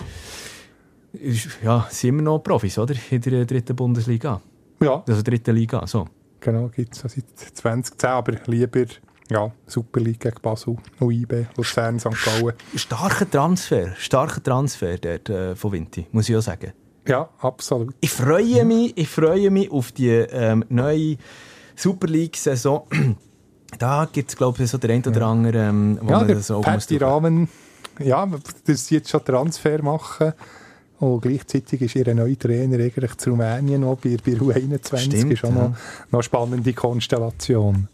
ja, sind immer noch Profis, oder? In der dritten Bundesliga. Ja, Also dritten Liga, so. genau, gibt es seit 2010, aber lieber ja, Super League gegen Basel, UIB, Luzern, St. Gallen. Starker Transfer, starker Transfer dort, äh, von Vinti, muss ich auch sagen. Ja, absolut. Ich freue mich, ich freue mich auf die ähm, neue Super League-Saison. da gibt es, glaube ich, so der ein oder andere, ähm, wo Ja, man das auch muss- Rahmen, ja, das sie jetzt schon Transfer machen. Und gleichzeitig ist ihr neuer Trainer eigentlich zu Rumänien noch bei, bei U21. Stimmt, ist auch ja. noch, noch eine spannende Konstellation.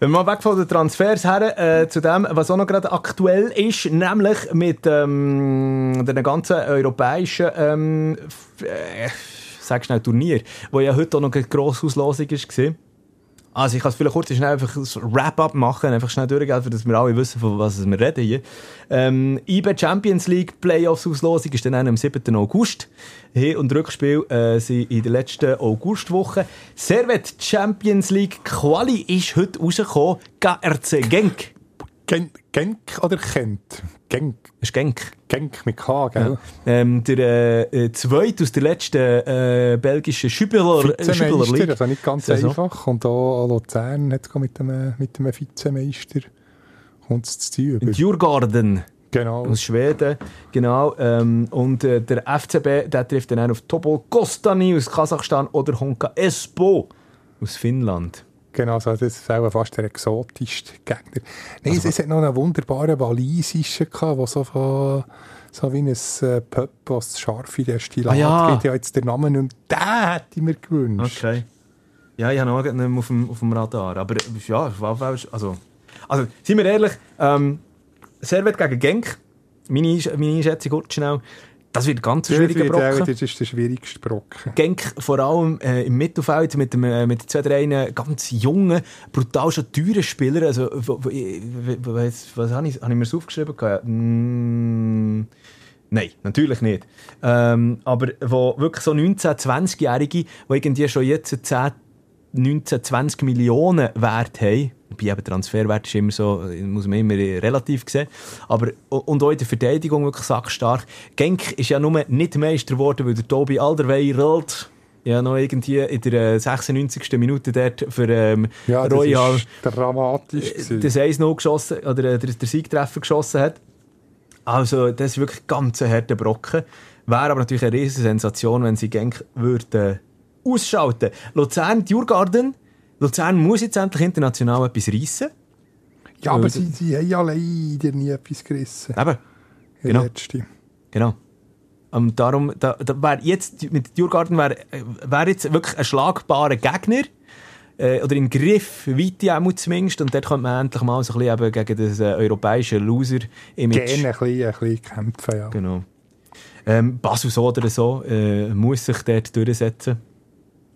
Wenn wir weg von den Transfers her, äh, zu dem, was auch noch gerade aktuell ist, nämlich mit ähm, den ganzen europäischen ähm, äh, sag schnell Turnier, wo ja heute auch noch eine grosse Auslosung war. Also ich kann es vielleicht kurz schnell einfach ein Wrap-up machen, einfach schnell durchgehen, damit wir alle wissen, von was wir reden hier. Ähm, IB Champions League Playoffs Auslosung ist dann am 7. August. Hin- und Rückspiel äh, sind in der letzten Augustwoche. Servet Champions League Quali ist heute rausgekommen. GRC Genk. Gen Genk oder Kent? Genk. Ist Genk. Genk mit K, gell? Ähm, der äh, äh, zweite aus der letzten äh, belgischen Schübeler, äh, Schübeler League. also nicht ganz Saison. einfach. Und da Luzern hat mit dem, mit dem Vizemeister kommt es zu tun. In Djurgården Genau. aus Schweden, genau. Ähm, und äh, der FCB, der trifft dann auch auf Topol Kostani aus Kasachstan oder Honka Espoo aus Finnland. Genau, also das ist auch fast der exotischste Gegner. Nein, es, es hat noch einen wunderbaren walisischen gehabt, der so, von, so wie ein äh, Pöpp, was scharfe Destillat Ah, ja. gibt. Ja, jetzt der Name nicht mehr. Den hätte ich mir gewünscht. Okay. Ja, ich habe noch nicht mehr auf dem, auf dem Radar. Aber ja, auf also, also, seien wir ehrlich, ähm, Servet gegen Genk, meine, meine Einschätzung kurz schnell, das wird ganz schwieriger Brocken. das ist der schwierigste Brocken. Genk vor allem äh, im Mittelfeld mit, dem, äh, mit zwei, drei ganz jungen, brutal schon teuren Spielern. Also, was, was habe ich, habe ich mir aufgeschrieben? gehabt? Mm, nein, natürlich nicht. Ähm, aber wo wirklich so 19-, 20-Jährige, die irgendwie schon jetzt 10, 19, 20 Millionen Wert haben, Wobei eben Transferwert ist immer so, äh, muss man immer relativ sehen. Aber, und auch in der Verteidigung wirklich sackstark. Genk ist ja nur nicht Meister geworden, weil der Tobi Alderweireld ja noch irgendwie in der äh, 96. Minute dort für ähm, Ja, das Royal ist dramatisch. gewesen. das 1-0 geschossen, oder äh, der, der Siegtreffer geschossen hat. Also, das ist wirklich ganz ein harter Brocken. Wäre aber natürlich eine riesige Sensation, wenn sie Genk würden ausschalten. Luzern, Djurgarden. Luzern muss jetzt endlich international etwas reissen. ja, aber sie, sie haben ja leider nie etwas gerissen. Eben, genau. letzte. genau. Und darum, da, da wär jetzt, mit Djurgarden wäre wär jetzt wirklich ein schlagbarer Gegner. Äh, oder im Griff, weit auch zumindest. Und dort könnte man endlich mal so ein bisschen eben gegen das äh, europäische Loser-Image... Gerne ein bisschen, ein bisschen kämpfen, ja. Genau. Ähm, Basel so oder so äh, muss sich dort durchsetzen.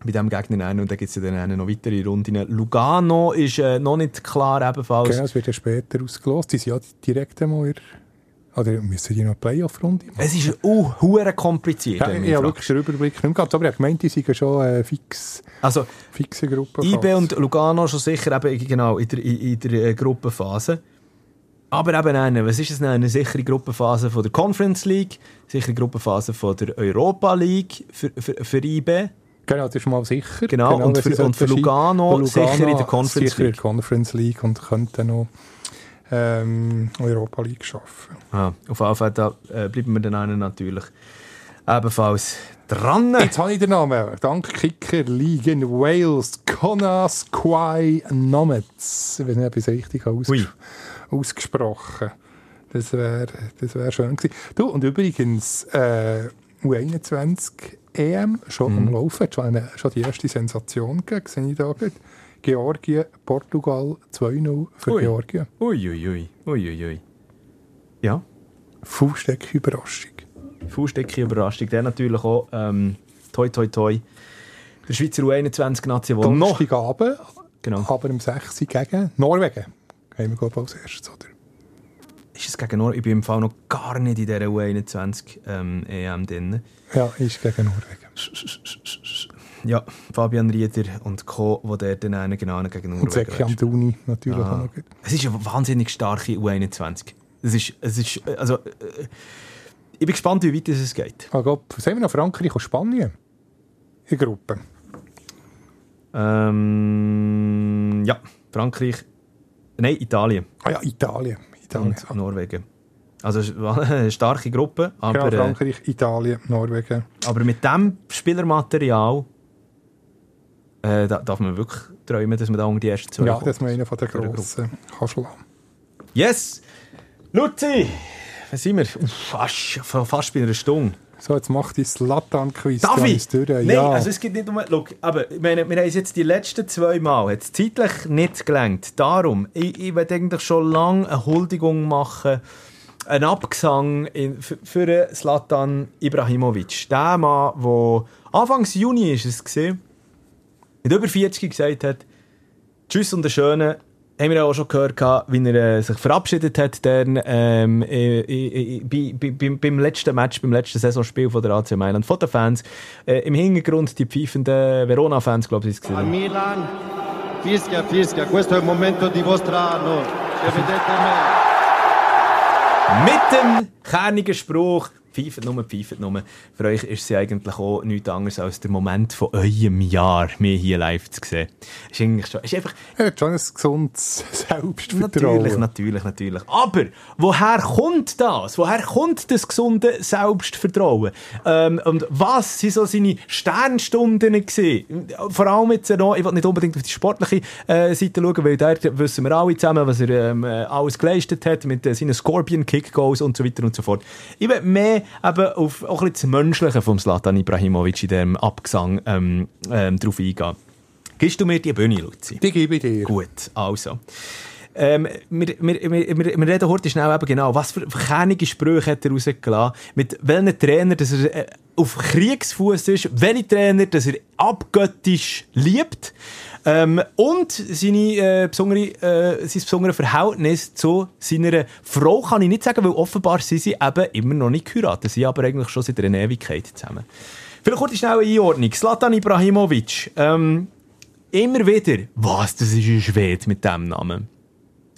Bei diesem Gegner einen. Und dann gibt es ja dann noch weitere Runden. Lugano ist äh, noch nicht klar ebenfalls. Genau, es wird ja später ausgelost. Die sind ja direkt einmal in der- Oder müssen die noch eine Playoff-Runde machen? Es ist auch hure kompliziert. Ja, ich habe wirklich den Überblick nicht mehr gehabt, aber ich gemeint, die sind schon äh, fix, Also, fixe Gruppe. IB und Lugano schon sicher eben genau in der, in, in der äh, Gruppenphase. Aber eben eine, was ist es denn? Eine sichere Gruppenphase von der Conference League, sichere Gruppenphase von der Europa League für, für, für IB. Genau, das ist mal sicher. Genau, und wenn für- und für Lugano Für sicher in der Conference sicher in League. der Conference League und könnten noch ähm, Europa League schaffen. Ah, auf jeden Fall da, äh, bleiben wir den einen natürlich ebenfalls dran. Jetzt habe ich den Namen. Dank Kicker League in Wales. Conas Quai Nomets. Ich weiß nicht, ob ich es richtig habe Ui. ausges ausgesprochen Das wäre das wär schön gewesen. Du, und übrigens, äh, U21 EM schon Mhm. am Laufen. Hat Schon, eine, schon die erste Sensation gegeben, sehe ich da gerade. Georgien, Portugal 2-0 für Ui. Georgien. Uiuiui. Uiuiui. Ja, Fußsteck Überraschung. Fußstecke Überraschung. Der natürlich auch, ähm, toi toi toi, der Schweizer U21-Nation, der noch... Donnerstagabend, Genau. aber im 6. gegen Norwegen. Haben wir, glaube ich, als erstes, oder? Ist es gegen Norwegen? Ich bin im Fall noch gar nicht in dieser U21 ähm, EM drin. Ja, ist gegen Norwegen. Ja, Fabian Rieder und Co., die dort dann einen genau gegen Und Norwegen Zeki wären. Antuni natürlich Ah. auch noch. gut. Es ist eine wahnsinnig starke U21. Es ist, es ist, äh, also, ich bin gespannt, wie weit es geht. Ah, Gott, was haben wir noch? Frankreich und Spanien? In der Gruppe. Ähm, ja, Frankreich, nein, Italien Ah ja, Italien. Italien. und Norwegen. Also eine starke Gruppe, aber, Genau, äh, Frankreich, Italien, Norwegen. aber mit dem Spielermaterial äh, da darf man wirklich träumen, dass man da um die ersten zwei Ja, kommt. das ist einer von der grossen kann schlagen. Yes! Luzi! Was sind wir? Fast, fast bei einer Stunde. So, jetzt macht die Slatan-Quiz. Darf ich? durch. Nein, ja. also es geht nicht um... Look, aber ich meine, wir haben es jetzt die letzten zwei Mal hat's zeitlich nicht gelangt. Darum, ich, ich will eigentlich schon lange eine Huldigung machen, einen Abgesang in, für, Slatan Ibrahimovic. Der Mann, der Anfangs Juni ist es gesehen, mit über 40 gesagt hat, Tschüss und eine schöne. Haben wir auch schon gehört, wie er äh, sich verabschiedet hat dann, ähm, äh, äh, bei, bei, beim- letzten Match, beim letzten Saisonspiel von der AC Mailand, von den Fans. Äh, Im Hintergrund die pfeifenden Verona-Fans, glaube ich, es. Milan, fischia, fischia, questo è il momento di vostro anno. Mit dem kernigen Spruch, pfeift nur, pfeift nur. Für euch ist sie eigentlich auch nichts anderes als der Moment von eurem Jahr, mir hier live zu sehen. Ist eigentlich schon, ist einfach, Er hat schon ein gesundes Selbstvertrauen. Natürlich, natürlich, natürlich. Aber woher kommt das? Woher kommt das gesunde Selbstvertrauen? Ähm, und was sind so seine Sternstunden gewesen? Vor allem jetzt noch, ich will nicht unbedingt auf die sportliche äh, Seite schauen, weil da wissen wir alle zusammen, was er ähm, äh, alles geleistet hat mit äh, seinen Scorpion-Kick-Goals und so weiter und so fort. Ich will mehr eben auf auch ein bisschen das Menschliche vom Slatan Ibrahimovic in diesem Abgesang ähm, ähm, drauf eingehen. Gibst du mir die Bühne, Luzi? Die gebe ich dir. Gut, also. Ähm, wir, wir, wir, wir, wir reden heute schnell eben genau, was für kernige Sprüche hat er rausgelassen, mit welchen Trainer dass er äh, auf Kriegsfuß ist, welche Trainer dass er abgöttisch liebt ähm, und seine, äh, besondere, äh, sein besonderes Verhältnis zu seiner Frau kann ich nicht sagen, weil offenbar sind sie eben immer noch nicht geheiratet, sie sind aber eigentlich schon seit einer Ewigkeit zusammen. Vielleicht kurz schnell eine Einordnung. Slatan Ibrahimovic, ähm, immer wieder, was, das ist ein Schwede mit dem Namen.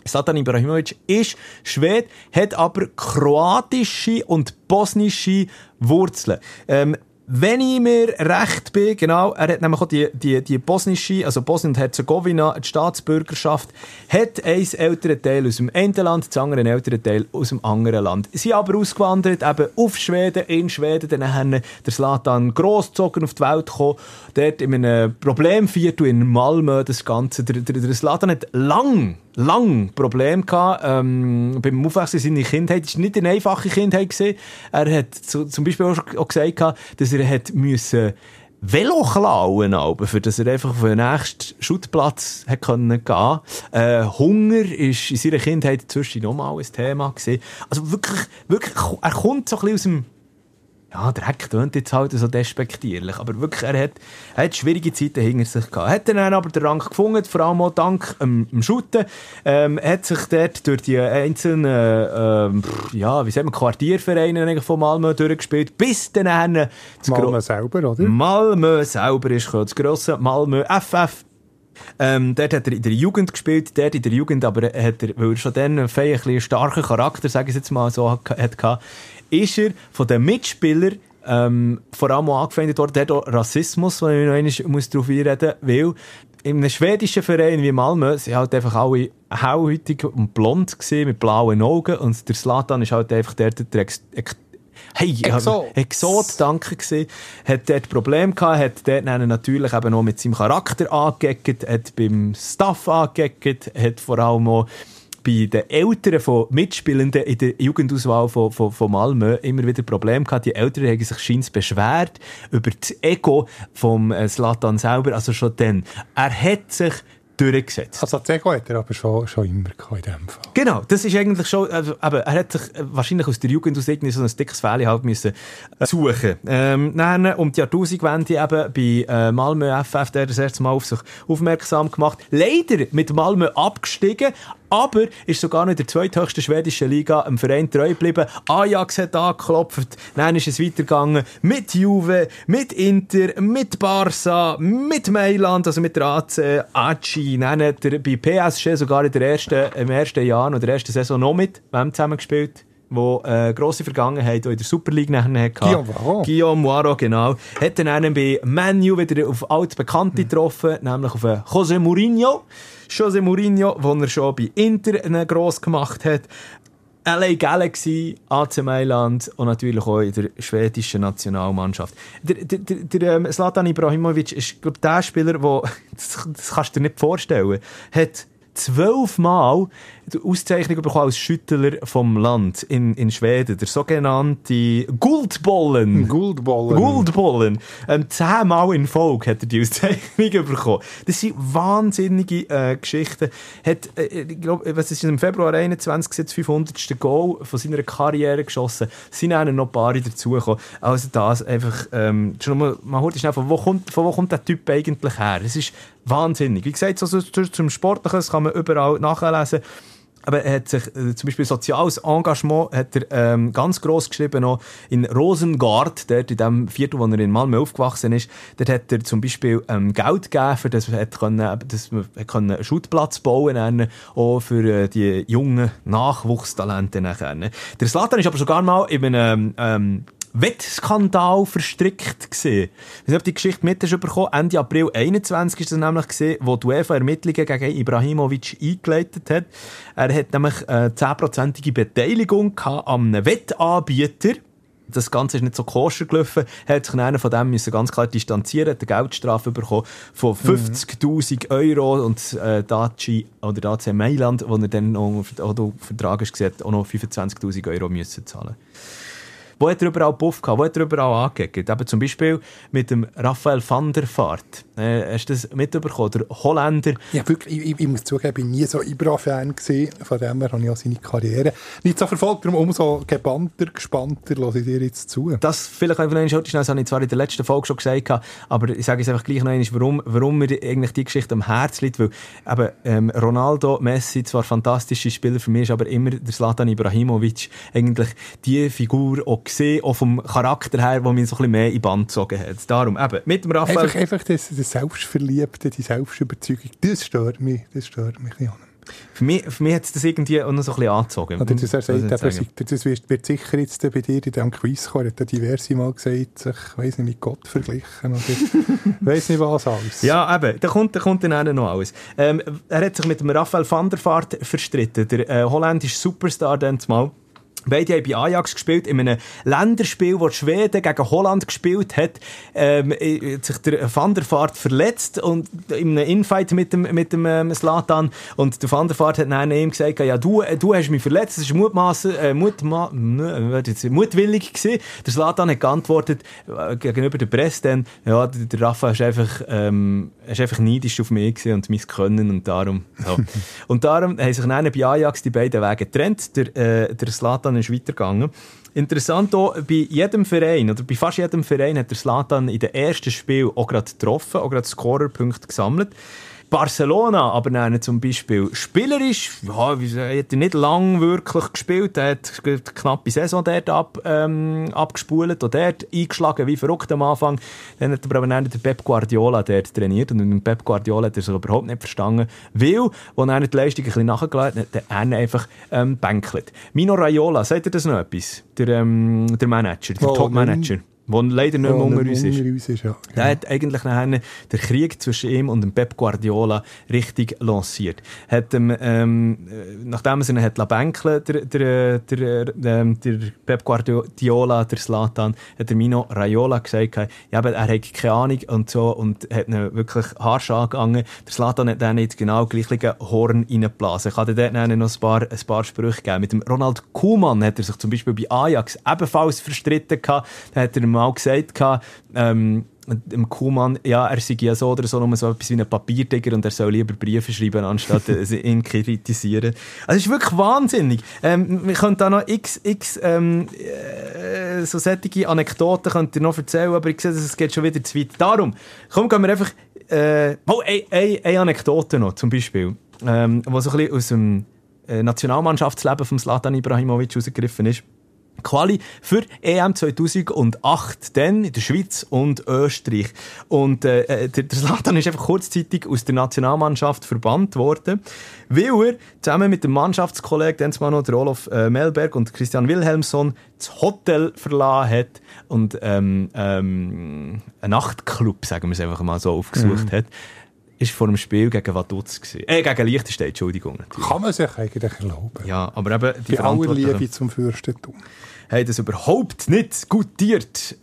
Slatan Ibrahimovic ist Schwede, hat aber kroatische und bosnische Wurzeln. Ähm, wenn ich mir recht bin, genau, er hat nämlich auch die, die, die bosnische, also Bosnien und Herzegowina, die Staatsbürgerschaft, hat ein älterer Teil aus dem einen Land, das andere ein älterer Teil aus dem anderen Land. Sie aber ausgewandert, eben auf Schweden, in Schweden, dann haben der Slatan grossgezogen auf die Welt gekommen, dort in einem Problemviertel in Malmö, das Ganze. Der, der, der Slatan hat lang lang Probleme gehabt, ähm, beim Aufwachsen seiner Kindheit. War nicht eine einfache Kindheit. Gewesen. Er hat zu, zum Beispiel auch, gesagt, gehabt, dass er hat müssen Velo klauen musste, für dass er einfach auf den nächsten Schuttplatz hat gehen äh, Hunger ist in seiner Kindheit inzwischen nochmal ein Thema gewesen. Also wirklich, wirklich, er kommt so ein bisschen aus dem ja, Dreck tönt jetzt halt so despektierlich, aber wirklich, er hat, er hat schwierige Zeiten hinter sich gehabt. Hat dann aber den Rang gefunden, vor allem auch dank dem, dem Shooten. Ähm, hat sich dort durch die einzelnen, ähm, ja, wie sagt man, Quartiervereine von Malmö durchgespielt, bis dann das Malmö selber, oder? Malmö selber ist gekommen, das grosse Malmö FF. Ähm, dort hat er in der Jugend gespielt, dort in der Jugend, aber hat er, weil er schon dann ein bisschen starken Charakter, sage ich jetzt mal so, hat, hat ist er von den Mitspielern ähm, vor allem auch angefeindet worden. Der hat auch Rassismus, wo ich noch einmal muss darauf einreden muss, weil in einem schwedischen Verein wie Malmö sind halt einfach alle hellhäutig und blond gewesen, mit blauen Augen und der Slatan ist halt einfach der, der Ex Hey, Exot. Exot, danke gewesen. Hat dort Probleme gehabt, hat dort natürlich eben noch mit seinem Charakter angeeckt, hat beim Staff angeeckt, hat vor allem auch bei den Eltern von Mitspielenden in der Jugendauswahl von, von, von Malmö immer wieder Probleme gehabt. Die Eltern haben sich scheins beschwert über das Ego vom äh, Slatan selber, also schon dann. Er hat sich durchgesetzt. Also das Ego hat er aber schon, schon immer gehabt in dem Fall. Genau, das ist eigentlich schon, also, aber er hat sich äh, wahrscheinlich aus der Jugend aus irgendwie so ein dickes Fähli halt müssen äh, suchen. Ähm, dann um die Jahrtausendwende eben bei äh, Malmö FF, der das erste Mal auf sich aufmerksam gemacht. Leider mit Malmö abgestiegen, aber ist sogar noch in der zweithöchsten schwedischen Liga im Verein treu geblieben. Ajax hat angeklopft, dann ist es weitergegangen mit Juve, mit Inter, mit Barca, mit Mailand, also mit der AC, Aci, dann hat er bei PSG sogar in der ersten, im ersten Jahr oder der ersten Saison noch mit wem zusammengespielt wo äh, grosse Vergangenheit auch in der Super League nachher hatte. Guillaume Moirot. Guillaume Moirot, genau. Hat dann einen bei Manu wieder auf altbekannte getroffen, nämlich auf äh, José Mourinho. José Mourinho, den er schon bei Inter gross gemacht hat. LA Galaxy, AC Mailand und natürlich auch in der schwedischen Nationalmannschaft. Der, der, der, der ähm, Zlatan Ibrahimovic ist, glaube der Spieler, der, das, das kannst du dir nicht vorstellen, hat zwölfmal die Auszeichnung bekommen als Schüttler vom Land in, in Schweden. Der sogenannte Guldbollen. Guldbollen. Guldbollen. Ähm, zehnmal in Folge hat er die Auszeichnung bekommen. Das sind wahnsinnige äh, Geschichten. Hat, äh, ich glaube, was ist im Februar 21 das 500. Goal von seiner Karriere geschossen. Es sind auch noch ein paar dazugekommen. Also das einfach, ähm, schon mal, man hört schnell, von wo, kommt, von wo kommt der Typ eigentlich her? Es ist wahnsinnig. Wie gesagt, so, zum Sportlichen, das kann man überall nachlesen. aber er hat sich äh, zum Beispiel soziales Engagement hat er ähm, ganz gross geschrieben noch in Rosengard, dort in dem Viertel, wo er in Malmö aufgewachsen ist. Dort hat er zum Beispiel ähm, Geld gegeben, für das, er können, dass man hat können einen Schutplatz bauen konnte, auch für äh, die jungen Nachwuchstalente nachher. Der Slatan ist aber sogar mal in einem ähm, Wettskandal verstrickt gesehen. Ich weiß nicht, ob die Geschichte mit hast bekommen. Ende April 21 ist das nämlich gesehen, wo die UEFA Ermittlungen gegen Ibrahimovic eingeleitet hat. Er hat nämlich eine 10%ige Beteiligung gehabt an einem Wettanbieter. Das Ganze ist nicht so koscher gelaufen. Er hat sich einer von dem müssen ganz klar distanzieren, hat eine Geldstrafe bekommen von 50.000 Euro und äh, Daci oder Daci Mailand, wo er dann noch unter Vertrag ist, auch noch 25.000 Euro müssen zahlen wo hat er überall Puff gehabt? Wo hat er überall angeguckt? Eben zum Beispiel mit dem Raphael van der Vaart. Äh, hast du das mitbekommen? Der Holländer. Ja, wirklich, ich, ich, muss zugeben, ich war nie so Ibra-Fan Von dem her habe ich auch seine Karriere nicht so verfolgt. Darum umso gebannter, gespannter höre ich dir jetzt zu. Das vielleicht einfach noch einmal, das habe ich zwar in der letzten Folge schon gesagt, aber ich sage es einfach gleich noch einmal, warum, warum mir eigentlich die Geschichte am Herzen liegt. Weil eben, ähm, Ronaldo, Messi, zwar fantastische Spieler, für mich ist aber immer der Zlatan Ibrahimovic eigentlich die Figur, auch gesehen, auch vom Charakter her, der mich so ein bisschen mehr in Band gezogen hat. Darum, eben, mit dem Raphael... Einfach, einfach das, das Selbstverliebte, die Selbstüberzeugung, das stört mich, das stört mich nicht. Für mich, für mich hat es das irgendwie auch noch so ein bisschen angezogen. Oder das, er sagt, das wird, wird sicher jetzt bei dir in diesem Quiz kommen. Er hat diverse Mal gesagt, sich, weiss nicht, mit Gott verglichen oder weiss nicht was alles. Ja, eben, da kommt, da kommt dann noch alles. Ähm, er hat sich mit dem Raphael van der Vaart verstritten, der äh, holländische Superstar dann mal. Beide haben bei Ajax gespielt, in einem Länderspiel, wo Schweden gegen Holland gespielt hat, ähm, hat sich der Van der Vaart verletzt und in einem Infight mit dem, mit dem ähm, Slatan und der Van der Vaart hat dann ihm gesagt, ja, du, du hast mich verletzt, das mutmaßen, äh, mutma mutwillig gewesen. Der Slatan hat geantwortet, äh, gegenüber der Presse dann, ja, der, Rafa ist einfach, ähm, ist einfach neidisch auf mich und mein Können und darum, ja. und darum haben sich dann bei Ajax die beiden Wege getrennt. Der, äh, der Slatan ist weitergegangen. Interessant auch, bei jedem Verein, oder bei fast jedem Verein hat der Slatan in den ersten Spiel auch gerade getroffen, auch gerade Scorerpunkte gesammelt. Barcelona, aber nein, zum Beispiel spielerisch, ja, er hat nicht lang wirklich gespielt, er hat eine knappe Saison dort ab, ähm, abgespult und dort eingeschlagen wie verrückt am Anfang. Dann hat aber dann der Pep Guardiola dort trainiert und mit Pep Guardiola hat er sich überhaupt nicht verstanden, weil, als er die Leistung ein bisschen nachgeladen hat, hat er einfach ähm, bänkelt. Mino Raiola, sagt ihr das noch etwas? Der, ähm, der Manager, der oh, Top-Manager der leider nicht mehr unter uns ist. Uns ist ja. Der hat eigentlich nachher den Krieg zwischen ihm und dem Pep Guardiola richtig lanciert. Hat ihm, ähm, nachdem er ihn hat bänkeln der, der, der, ähm, der Pep Guardiola, der Slatan, hat der Mino Raiola gesagt, ja, er hat keine Ahnung und so und hat ihn wirklich harsch angegangen. Der Slatan hat dann nicht genau gleiche Horn reingeblasen. Ich hatte dort noch ein paar, ein paar Sprüche gegeben. Mit dem Ronald Koeman hat er sich zum Beispiel bei Ajax ebenfalls verstritten gehabt. Da hat er mal gesagt, ähm, dem Kuhmann, ja, er sei ja so oder so nur so etwas wie ein Papiertiger und er soll lieber Briefe schreiben, anstatt ihn kritisieren. Also, es ist wirklich wahnsinnig. Ähm, wir können da noch x, x ähm, äh, so solche Anekdoten könnt ihr noch erzählen, aber ich sehe, es geht schon wieder zu weit. Darum, komm, gehen wir einfach, äh, oh, eine, eine, eine Anekdote noch, zum Beispiel, ähm, wo so ein bisschen aus dem äh, Nationalmannschaftsleben von Slatan Ibrahimovic rausgegriffen ist. Quali für EM 2008, dann in der Schweiz und Österreich. Und äh, äh der, der Zlatan ist einfach kurzzeitig aus der Nationalmannschaft verbannt worden, weil er zusammen mit dem Mannschaftskollegen, dann mal noch der Olof äh, Melberg und Christian Wilhelmsson, das Hotel verlassen hat und ähm, ähm, einen Nachtclub, sagen wir es einfach mal so, aufgesucht mhm. hat ist vor dem Spiel gegen Vaduz gewesen. Äh, gegen Liechtenstein, Entschuldigung. Natürlich. Kann man sich eigentlich erlauben. Ja, aber eben die, die Liebe zum Fürstentum. Haben das überhaupt nicht gutiert.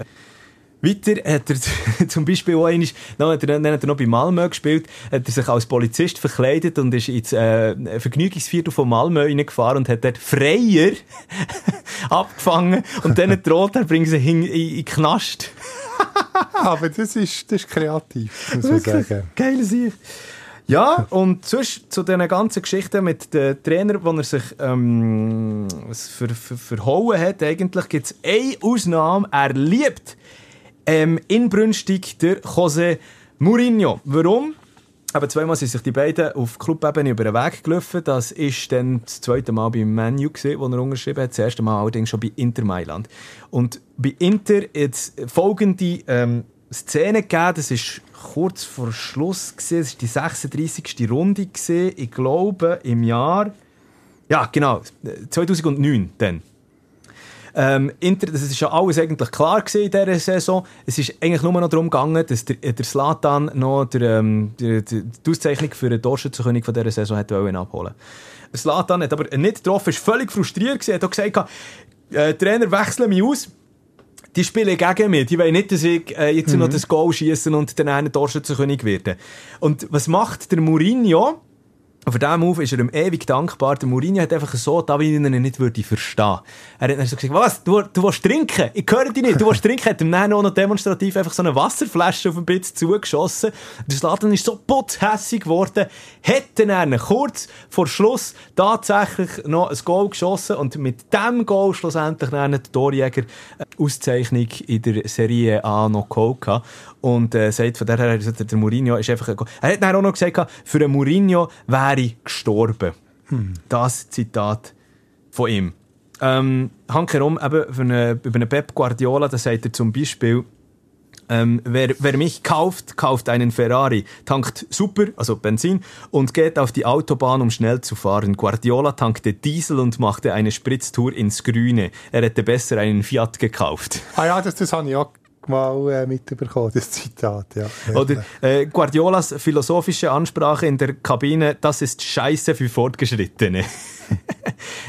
Weiter hat er zum Beispiel auch einmal, dann hat er, dann hat er noch bei Malmö gespielt, hat er sich als Polizist verkleidet und ist ins äh, Vergnügungsviertel von Malmö reingefahren und hat dort Freier abgefangen und dann droht er, bringen sie in, in, in den Knast. Aber das ist, das ist kreativ, muss man sagen. Geil Sicht. Ja, und sonst zu diesen ganzen Geschichten mit den Trainern, wo er sich ähm, ver, ver, verhauen hat, eigentlich gibt es eine Ausnahme. Er liebt ähm, inbrünstig der José Mourinho. Warum? aber zweimal sind sich die beiden auf Clubebene über den Weg gelaufen. Das ist dann das zweite Mal beim Menu gesehen, wo er unterschrieben hat. Das erste Mal allerdings schon bei Inter Mailand. Und bei Inter jetzt folgende ähm, Szene gegeben. Das ist kurz vor Schluss gesehen. Das ist die 36. Runde gesehen. Ich glaube im Jahr ja genau 2009 dann. Ähm, Inter, das ist ja alles eigentlich klar gewesen in dieser Saison. Es ist eigentlich nur noch darum gegangen, dass der, der Slatan noch der, ähm, die, die, Auszeichnung für den Torschützenkönig von dieser Saison hat abholen Slatan hat aber nicht getroffen, ist völlig frustriert gewesen, hat auch gesagt, äh, Trainer, wechsle mich aus. Die spielen gegen mich. Die wollen nicht, dass ich äh, jetzt mhm. noch das Goal schießen und dann einen Torschützenkönig werde. Und was macht der Mourinho? Und für diesen Move ist er ihm ewig dankbar. Der Mourinho hat einfach so da, wie ich ihn nicht würde verstehen. Er hat dann so gesagt, was, du, du willst trinken? Ich höre dich nicht, du willst trinken. Hat ihm dann auch noch demonstrativ einfach so eine Wasserflasche auf den Bitz zugeschossen. Der Slatan ist so putzhässig geworden, hat dann kurz vor Schluss tatsächlich noch ein Goal geschossen und mit dem Goal schlussendlich dann der Torjäger Auszeichnung in der Serie A noch geholt und äh, sagt von daher, der Mourinho ist einfach... Er hat dann auch noch gesagt, für einen Mourinho wäre ich gestorben. Hm. Das Zitat von ihm. Ähm, Hankerum, eben für eine, über einen Pep Guardiola, da sagt er zum Beispiel, ähm, wer, wer, mich kauft, kauft einen Ferrari, tankt super, also Benzin, und geht auf die Autobahn, um schnell zu fahren. Guardiola tankte Diesel und machte eine Spritztour ins Grüne. Er hätte besser einen Fiat gekauft. Ah ja, das, das habe ich auch mal äh, mitbekommen, das Zitat. Ja. Oder äh, Guardiolas philosophische Ansprache in der Kabine, das ist Scheiße für Fortgeschrittene. äh,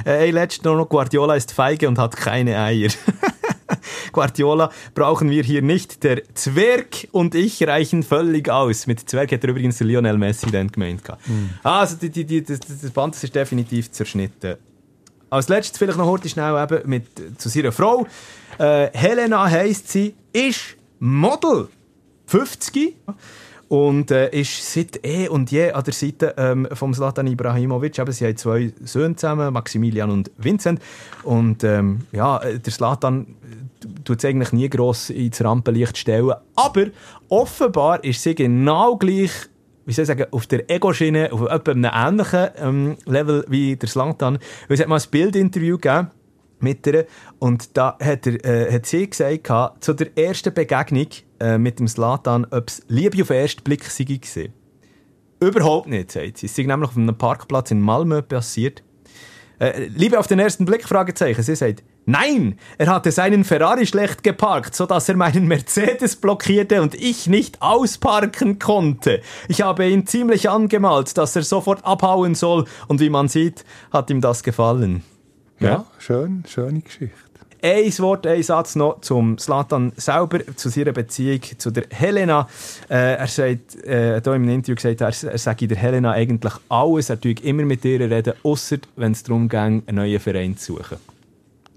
hey, letztes noch, Guardiola ist feige und hat keine Eier. Guardiola brauchen wir hier nicht. Der Zwerg und ich reichen völlig aus. Mit Zwerg hat er übrigens Lionel Messi dann gemeint. Mhm. Also die, die, die, das, das Band ist definitiv zerschnitten. Als letztes vielleicht noch heute schnell eben mit, zu seiner Frau. Äh, Helena heisst sie, ist Model. 50 und äh, ist seit eh und je an der Seite ähm, von Zlatan Ibrahimovic. Eben, sie haben zwei Söhne zusammen, Maximilian und Vincent. Und ähm, ja, der Zlatan äh, tut es eigentlich nie gross ins Rampenlicht stellen. Aber offenbar ist sie genau gleich wie soll ich sagen, auf der Ego-Schiene, auf einem ähnlichen ähm, Level wie der Slatan. Es hat mal ein Bildinterview gegeben mit ihr und da hat, er, äh, hat sie gesagt, zu der ersten Begegnung äh, mit dem Slatan, ob es Liebe auf den ersten Blick sei gewesen. Überhaupt nicht, sagt sie. Es ist nämlich auf einem Parkplatz in Malmö passiert. Äh, Liebe auf den ersten Blick, Fragezeichen. Sie sagt, Nein, er hatte seinen Ferrari schlecht geparkt, so dass er meinen Mercedes blockierte und ich nicht ausparken konnte. Ich habe ihn ziemlich angemalt, dass er sofort abhauen soll und wie man sieht, hat ihm das gefallen. Ja, ja schön, schöne Geschichte. Ein Wort, ein Satz noch zum Slatan selber, zu seiner Beziehung zu der Helena. Äh, er sagt, äh, hier im Interview gesagt, er, er sage der Helena eigentlich alles, er tue immer mit ihr reden, außer wenn es darum ging, einen neuen Verein zu suchen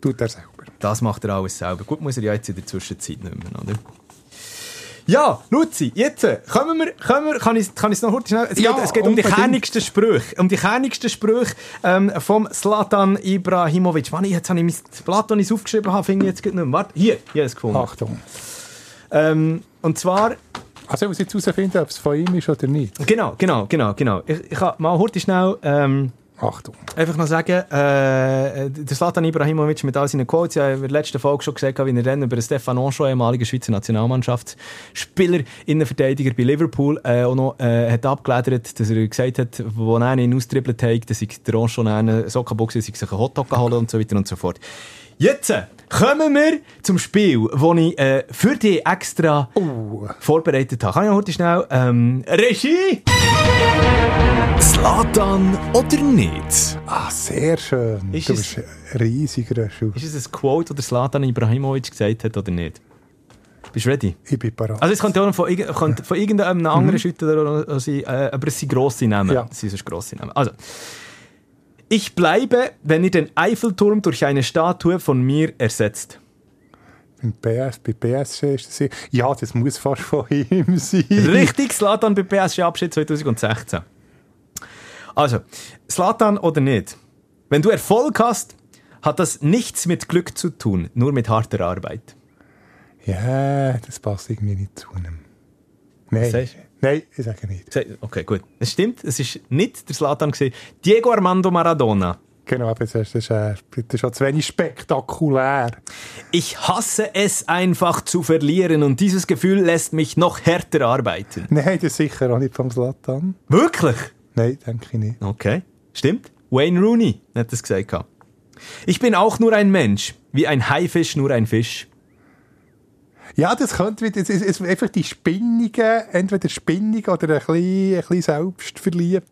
tut er selber. Das macht er alles selber. Gut, muss er ja jetzt in der Zwischenzeit nicht mehr, oder? Ja, Luzi, jetzt äh, kommen wir, kommen wir, kann ich es kann noch kurz schnell, es, ja, geht, es geht um die kernigsten Sprüche, um die kernigsten Sprüche ähm, vom Slatan Ibrahimovic. Wann ich, jetzt habe ich mein Blatt, das ich aufgeschrieben habe, finde ich jetzt nicht mehr. Warte, hier, hier ist es gefunden. Achtung. Ähm, und zwar... Also ich muss jetzt herausfinden, ob es von ihm ist oder nicht. Genau, genau, genau, genau. Ich, ich kann mal heute schnell... Ähm, Achtung. Einfach noch sagen, äh, der Slatan Ibrahimovic mit all seinen Quotes, ja, in der letzten Folge schon gesagt, wie er dann über Stefan Ancho, ehemaliger Schweizer Nationalmannschaftsspieler, Innenverteidiger bei Liverpool, äh, auch noch äh, hat abgeledert, dass er gesagt hat, wo er ihn austribbelt hat, dass ich der Ancho einen Sockenbox, sich einen Hotdog geholt und so weiter und so fort. Jetzt kommen wir zum Spiel, das ich äh, für dich extra oh. vorbereitet habe. Kann ich heute schnell ähm, Regie? Slatan oder nicht? Ah, sehr schön. Ist du es, bist ein riesiger Schuh. Ist es ein Quote, das Slatan Ibrahimovic gesagt hat oder nicht? Bist du ready? Ich bin bereit. Also es könnte auch von, könnte von irgendeinem mhm. anderen Schütter sein, äh, aber es sind grosse Namen. Ja. Es sind grosse Namen. Also, ich bleibe, wenn ihr den Eiffelturm durch eine Statue von mir ersetzt. PS, bei PSG ist das... Ja, das muss fast von ihm sein. Richtig, Slatan bei PSG Abschied 2016. Also, Slatan oder nicht? Wenn du Erfolg hast, hat das nichts mit Glück zu tun, nur mit harter Arbeit. Ja, das passt irgendwie nicht zu einem. Nein? Nein, ich sage nicht. Okay, gut. Es stimmt, es ist nicht der Slatan. Diego Armando Maradona. Genau, aber das ist, das ist, äh, das ist schon zu wenig spektakulär. Ich hasse es einfach zu verlieren und dieses Gefühl lässt mich noch härter arbeiten. Nein, das ist sicher auch nicht vom Slatan. Wirklich? Nein, denke ich nicht. Okay, stimmt. Wayne Rooney hat das gesagt. Ich bin auch nur ein Mensch, wie ein Haifisch nur ein Fisch. Ja, das könnte wieder, es ist, einfach die Spinnigen, entweder spinnig oder ein bisschen, ein bisschen selbstverliebt.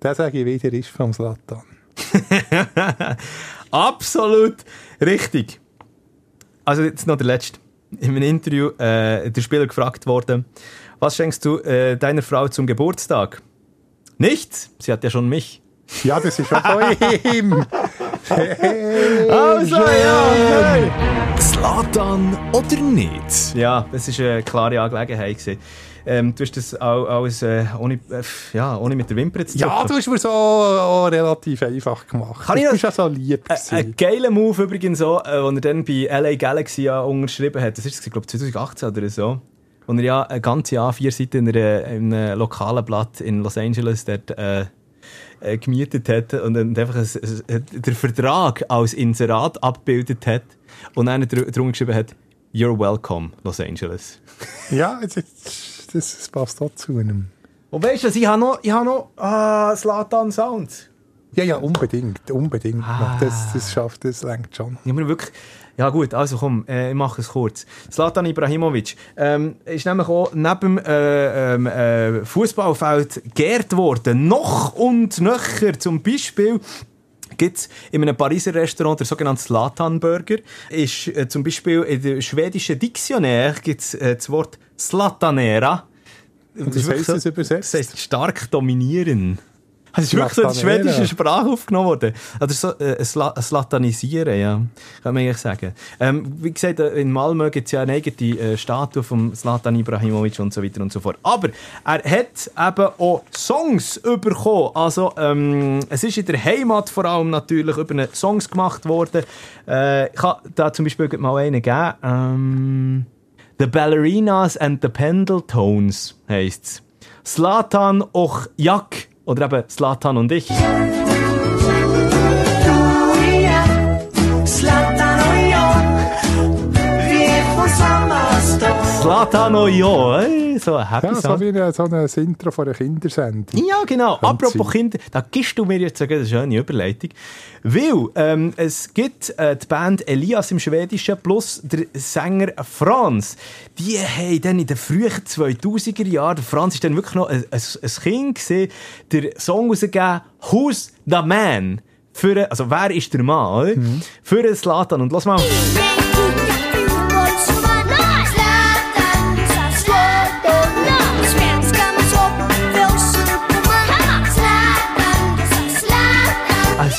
Das sage ich wieder, ist vom Slatan. Absolut richtig. Also jetzt noch der letzte. In einem Interview äh, der Spieler gefragt worden, was schenkst du äh, deiner Frau zum Geburtstag? Nichts, sie hat ja schon mich. Ja, das ist schon von ihm. Hey, Also, ja, okay. Slatan oder nicht? Ja, das war eine klare Angelegenheit. Ähm, du hast das auch alles äh, ohne, äh, ja, ohne mit der Wimper zu Ja, zucken. du hast mir so auch relativ einfach gemacht. Kann ich du noch- bist ja so lieb Ein, geiler Move übrigens so, äh, als er dann bei LA Galaxy ja unterschrieben hat. Das ist, glaube ich, 2018 oder so. Wo er ja ein ganzes Jahr, vier Seiten in, einer, in einem lokalen Blatt in Los Angeles dort, äh, äh, gemietet hat und dann einfach ein, ein, den Vertrag als Inserat abgebildet hat und dann dr drunter geschrieben hat, You're welcome, Los Angeles. Ja, das, das, passt auch zu einem. Und weißt du, was, ich habe noch, ich habe noch ah, Slatan Sounds. Ja, ja, unbedingt, unbedingt. Ah. Das, das schafft, das lenkt schon. Ich muss wirklich. Ja gut, also komm, äh, ich mache es kurz. Zlatan Ibrahimovic ähm, ist nämlich auch neben dem äh, ähm, äh, Fußballfeld geehrt worden. Noch und nöcher. Zum Beispiel gibt es in einem Pariser Restaurant der sogenannte Slatan-Burger. Ist äh, zum Beispiel in der schwedischen Diktionär gibt es äh, das Wort Slatanera. Und das wirklich heisst es übersetzt? Das heisst stark dominieren. Es ist wirklich so Slatanera. schwedischen Sprache aufgenommen worden. Oder so äh, ein Sla ein Slatanisieren, ja. Kann man eigentlich sagen. Ähm, wie gesagt, äh, in Malmö gibt es ja eine eigene äh, Statue von Slatan Ibrahimovic und so weiter und so fort. Aber er hat eben auch Songs bekommen. Also, ähm, es ist in der Heimat vor allem natürlich über eine Songs gemacht worden. Äh, ich kann da zum Beispiel mal einen geben. Ähm, The Ballerinas and the Pendletones heisst's. Slatan och Jak. Oder eben Slatan und ich. Slatan eh, So ein Happy Ja, so Song. wie ein, so ein Intro von einer Kindersendung. Ja, genau. Könnte Apropos sein. Kinder, da gibst du mir jetzt sogar eine schöne Überleitung. Weil ähm, es gibt äh, die Band Elias im Schwedischen plus der Sänger Franz. Die haben dann in den frühen 2000er Jahren, der Franz ist dann wirklich noch ein, ein, ein Kind gewesen, der Song rausgegeben, Who's the Man? Für, also wer ist der Mann? oder? Für den Slatan. Und lass mal.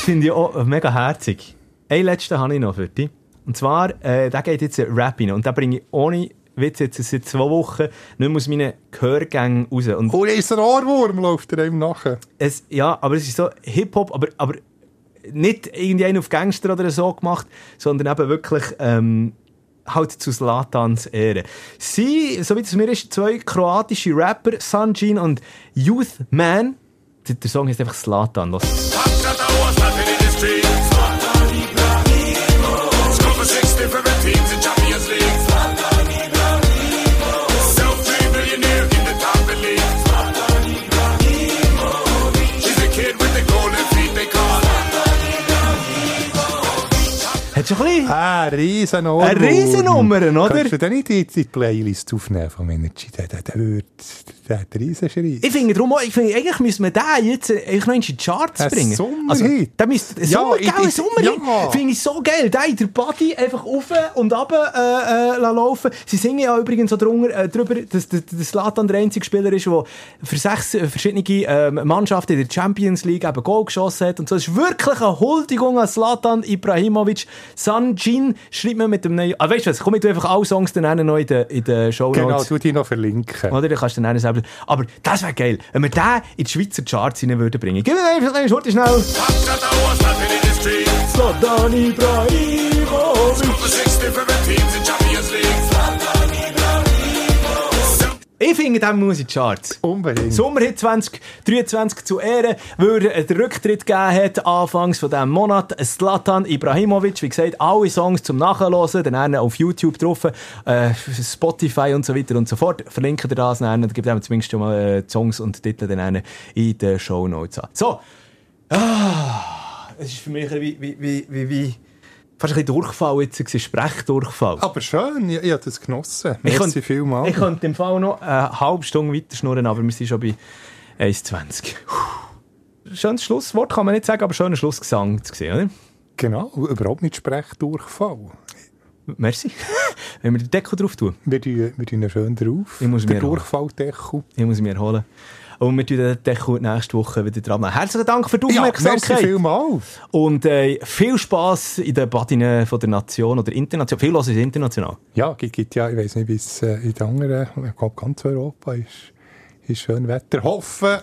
Finde ich auch mega herzig. Einen letzten habe ich noch für dich. Und zwar, äh, der geht jetzt Rap rein. Und den bringe ich ohne Witz jetzt seit zwei Wochen nicht mehr aus meinen Gehörgängen raus. Und Oh, ist ein Ohrwurm, läuft er einem nachher. es, ja, aber es ist so Hip-Hop, aber, aber nicht irgendwie einen auf Gangster oder so gemacht, sondern eben wirklich ähm, halt zu Slatans Ehre. Sie, so wie es mir ist, zwei kroatische Rapper, Sanjin und Youth Man. Der, der Song heißt einfach Slatan. Los. Hat schon ein bisschen... Ah, riesen Ohrwurm. Eine Riesennummer, oder? Kannst du denn nicht die, die Playlist aufnehmen vom Energy? Der, der, der, wird, der hat einen Riesenschrei. Ich finde darum auch, ich finde, eigentlich müssen wir den jetzt äh, eigentlich noch in die Charts Ein bringen. Sommerhit. Also, der müsste, Ja, Sommer, ich- Sommerhit. ja. Finde ich so geil. Der in der Body einfach rauf und runter äh, äh, laufen. Sie singen ja übrigens so drunter, äh, drüber, dass der, der Slatan der einzige Spieler ist, der für sechs äh, verschiedene ähm, Mannschaften in der Champions League eben Goal geschossen hat. Und so ist wirklich eine Huldigung an Slatan Ibrahimovic. Sanjin schreibt man mit dem neuen... Ah, weißt du was, komm, ich tu einfach alle Songs dann noch in den, in den Show Genau, Notes. du die noch verlinken. Oder? Dann kannst du dann selber. Aber das wäre geil, wenn wir den in die Schweizer Charts hinein würden bringen. Gib mir einfach eine Schurte schnell. Zlatan Ibrahimovic. Ich finde, der muss in die Charts. Unbedingt. Sommerhit 2023 zu Ehren, weil er den Rücktritt gegeben hat, anfangs von diesem Monat. Zlatan Ibrahimovic, wie gesagt, alle Songs zum Nachhören, dann auf YouTube drauf, äh, Spotify und so weiter und so fort. Verlinken ihr das dann, dann gibt es zumindest schon mal äh, Songs und Titel dann in den Show Notes an. So. Ah, es ist für mich ein bisschen wie, wie, wie, wie, fast ein bisschen Durchfall jetzt, gewesen, Sprechdurchfall. Aber schön, ich, ich habe das genossen. Ich Merci könnte- vielmals. Ich könnte im Fall noch eine halbe Stunde weiter schnurren, aber wir sind schon bei 1,20. Puh. Schönes Schlusswort kann man nicht sagen, aber schöner Schlussgesang zu sehen, oder? Genau, überhaupt nicht Sprechdurchfall. Merci. Wenn wir den Deckel drauf tun. Wir tun, wir tun ihn schön drauf. Ich muss mir auch. Durchfalldeckel. Ich muss mich erholen. Und wir tun Deckel nächste Woche wieder dran. Herzlichen Dank für die Ja, Aufmerksamkeit. vielmals. und äh, viel Spass in den Badinen von der Nation oder international. Viel los ist international. Ja, gibt, gibt ja, ich weiß nicht, wie es äh, in den anderen, ich glaube, ganz Europa ist, ist schön Wetter. Hoffen,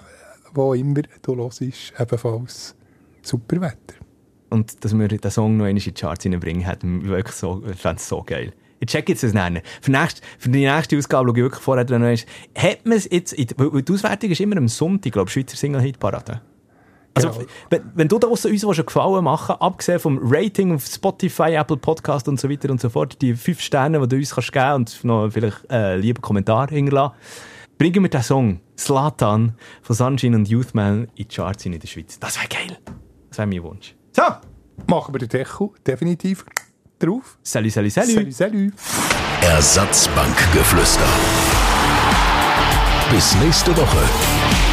wo immer du los ist, ebenfalls super Wetter. Und dass wir den Song noch in die Charts reinbringen, hätten wir wirklich so, ich fände es so geil. Ich check jetzt das nennen. Für, nächst, für die nächste Ausgabe schaue ich wirklich vorher noch einmal. Hat man es jetzt, in, weil die Auswertung ist immer am Sonntag, glaube ich, Schweizer Single-Hit-Parade. Also, Genau. wenn, wenn du da draussen uns einen Gefallen machen abgesehen vom Rating auf Spotify, Apple Podcast und so weiter und so fort, die fünf Sterne, die du uns kannst geben und noch vielleicht äh, einen lieben Kommentar hinterlassen, bringen wir den Song Slatan von Sunshine und Youthman in die Charts in der Schweiz. Das wäre geil. Das wäre mein Wunsch. So, Machen wir den Deckel definitiv drauf. salut, salut, salut. Salut, salut. Ersatzbankgeflüster. Bis nächste Woche.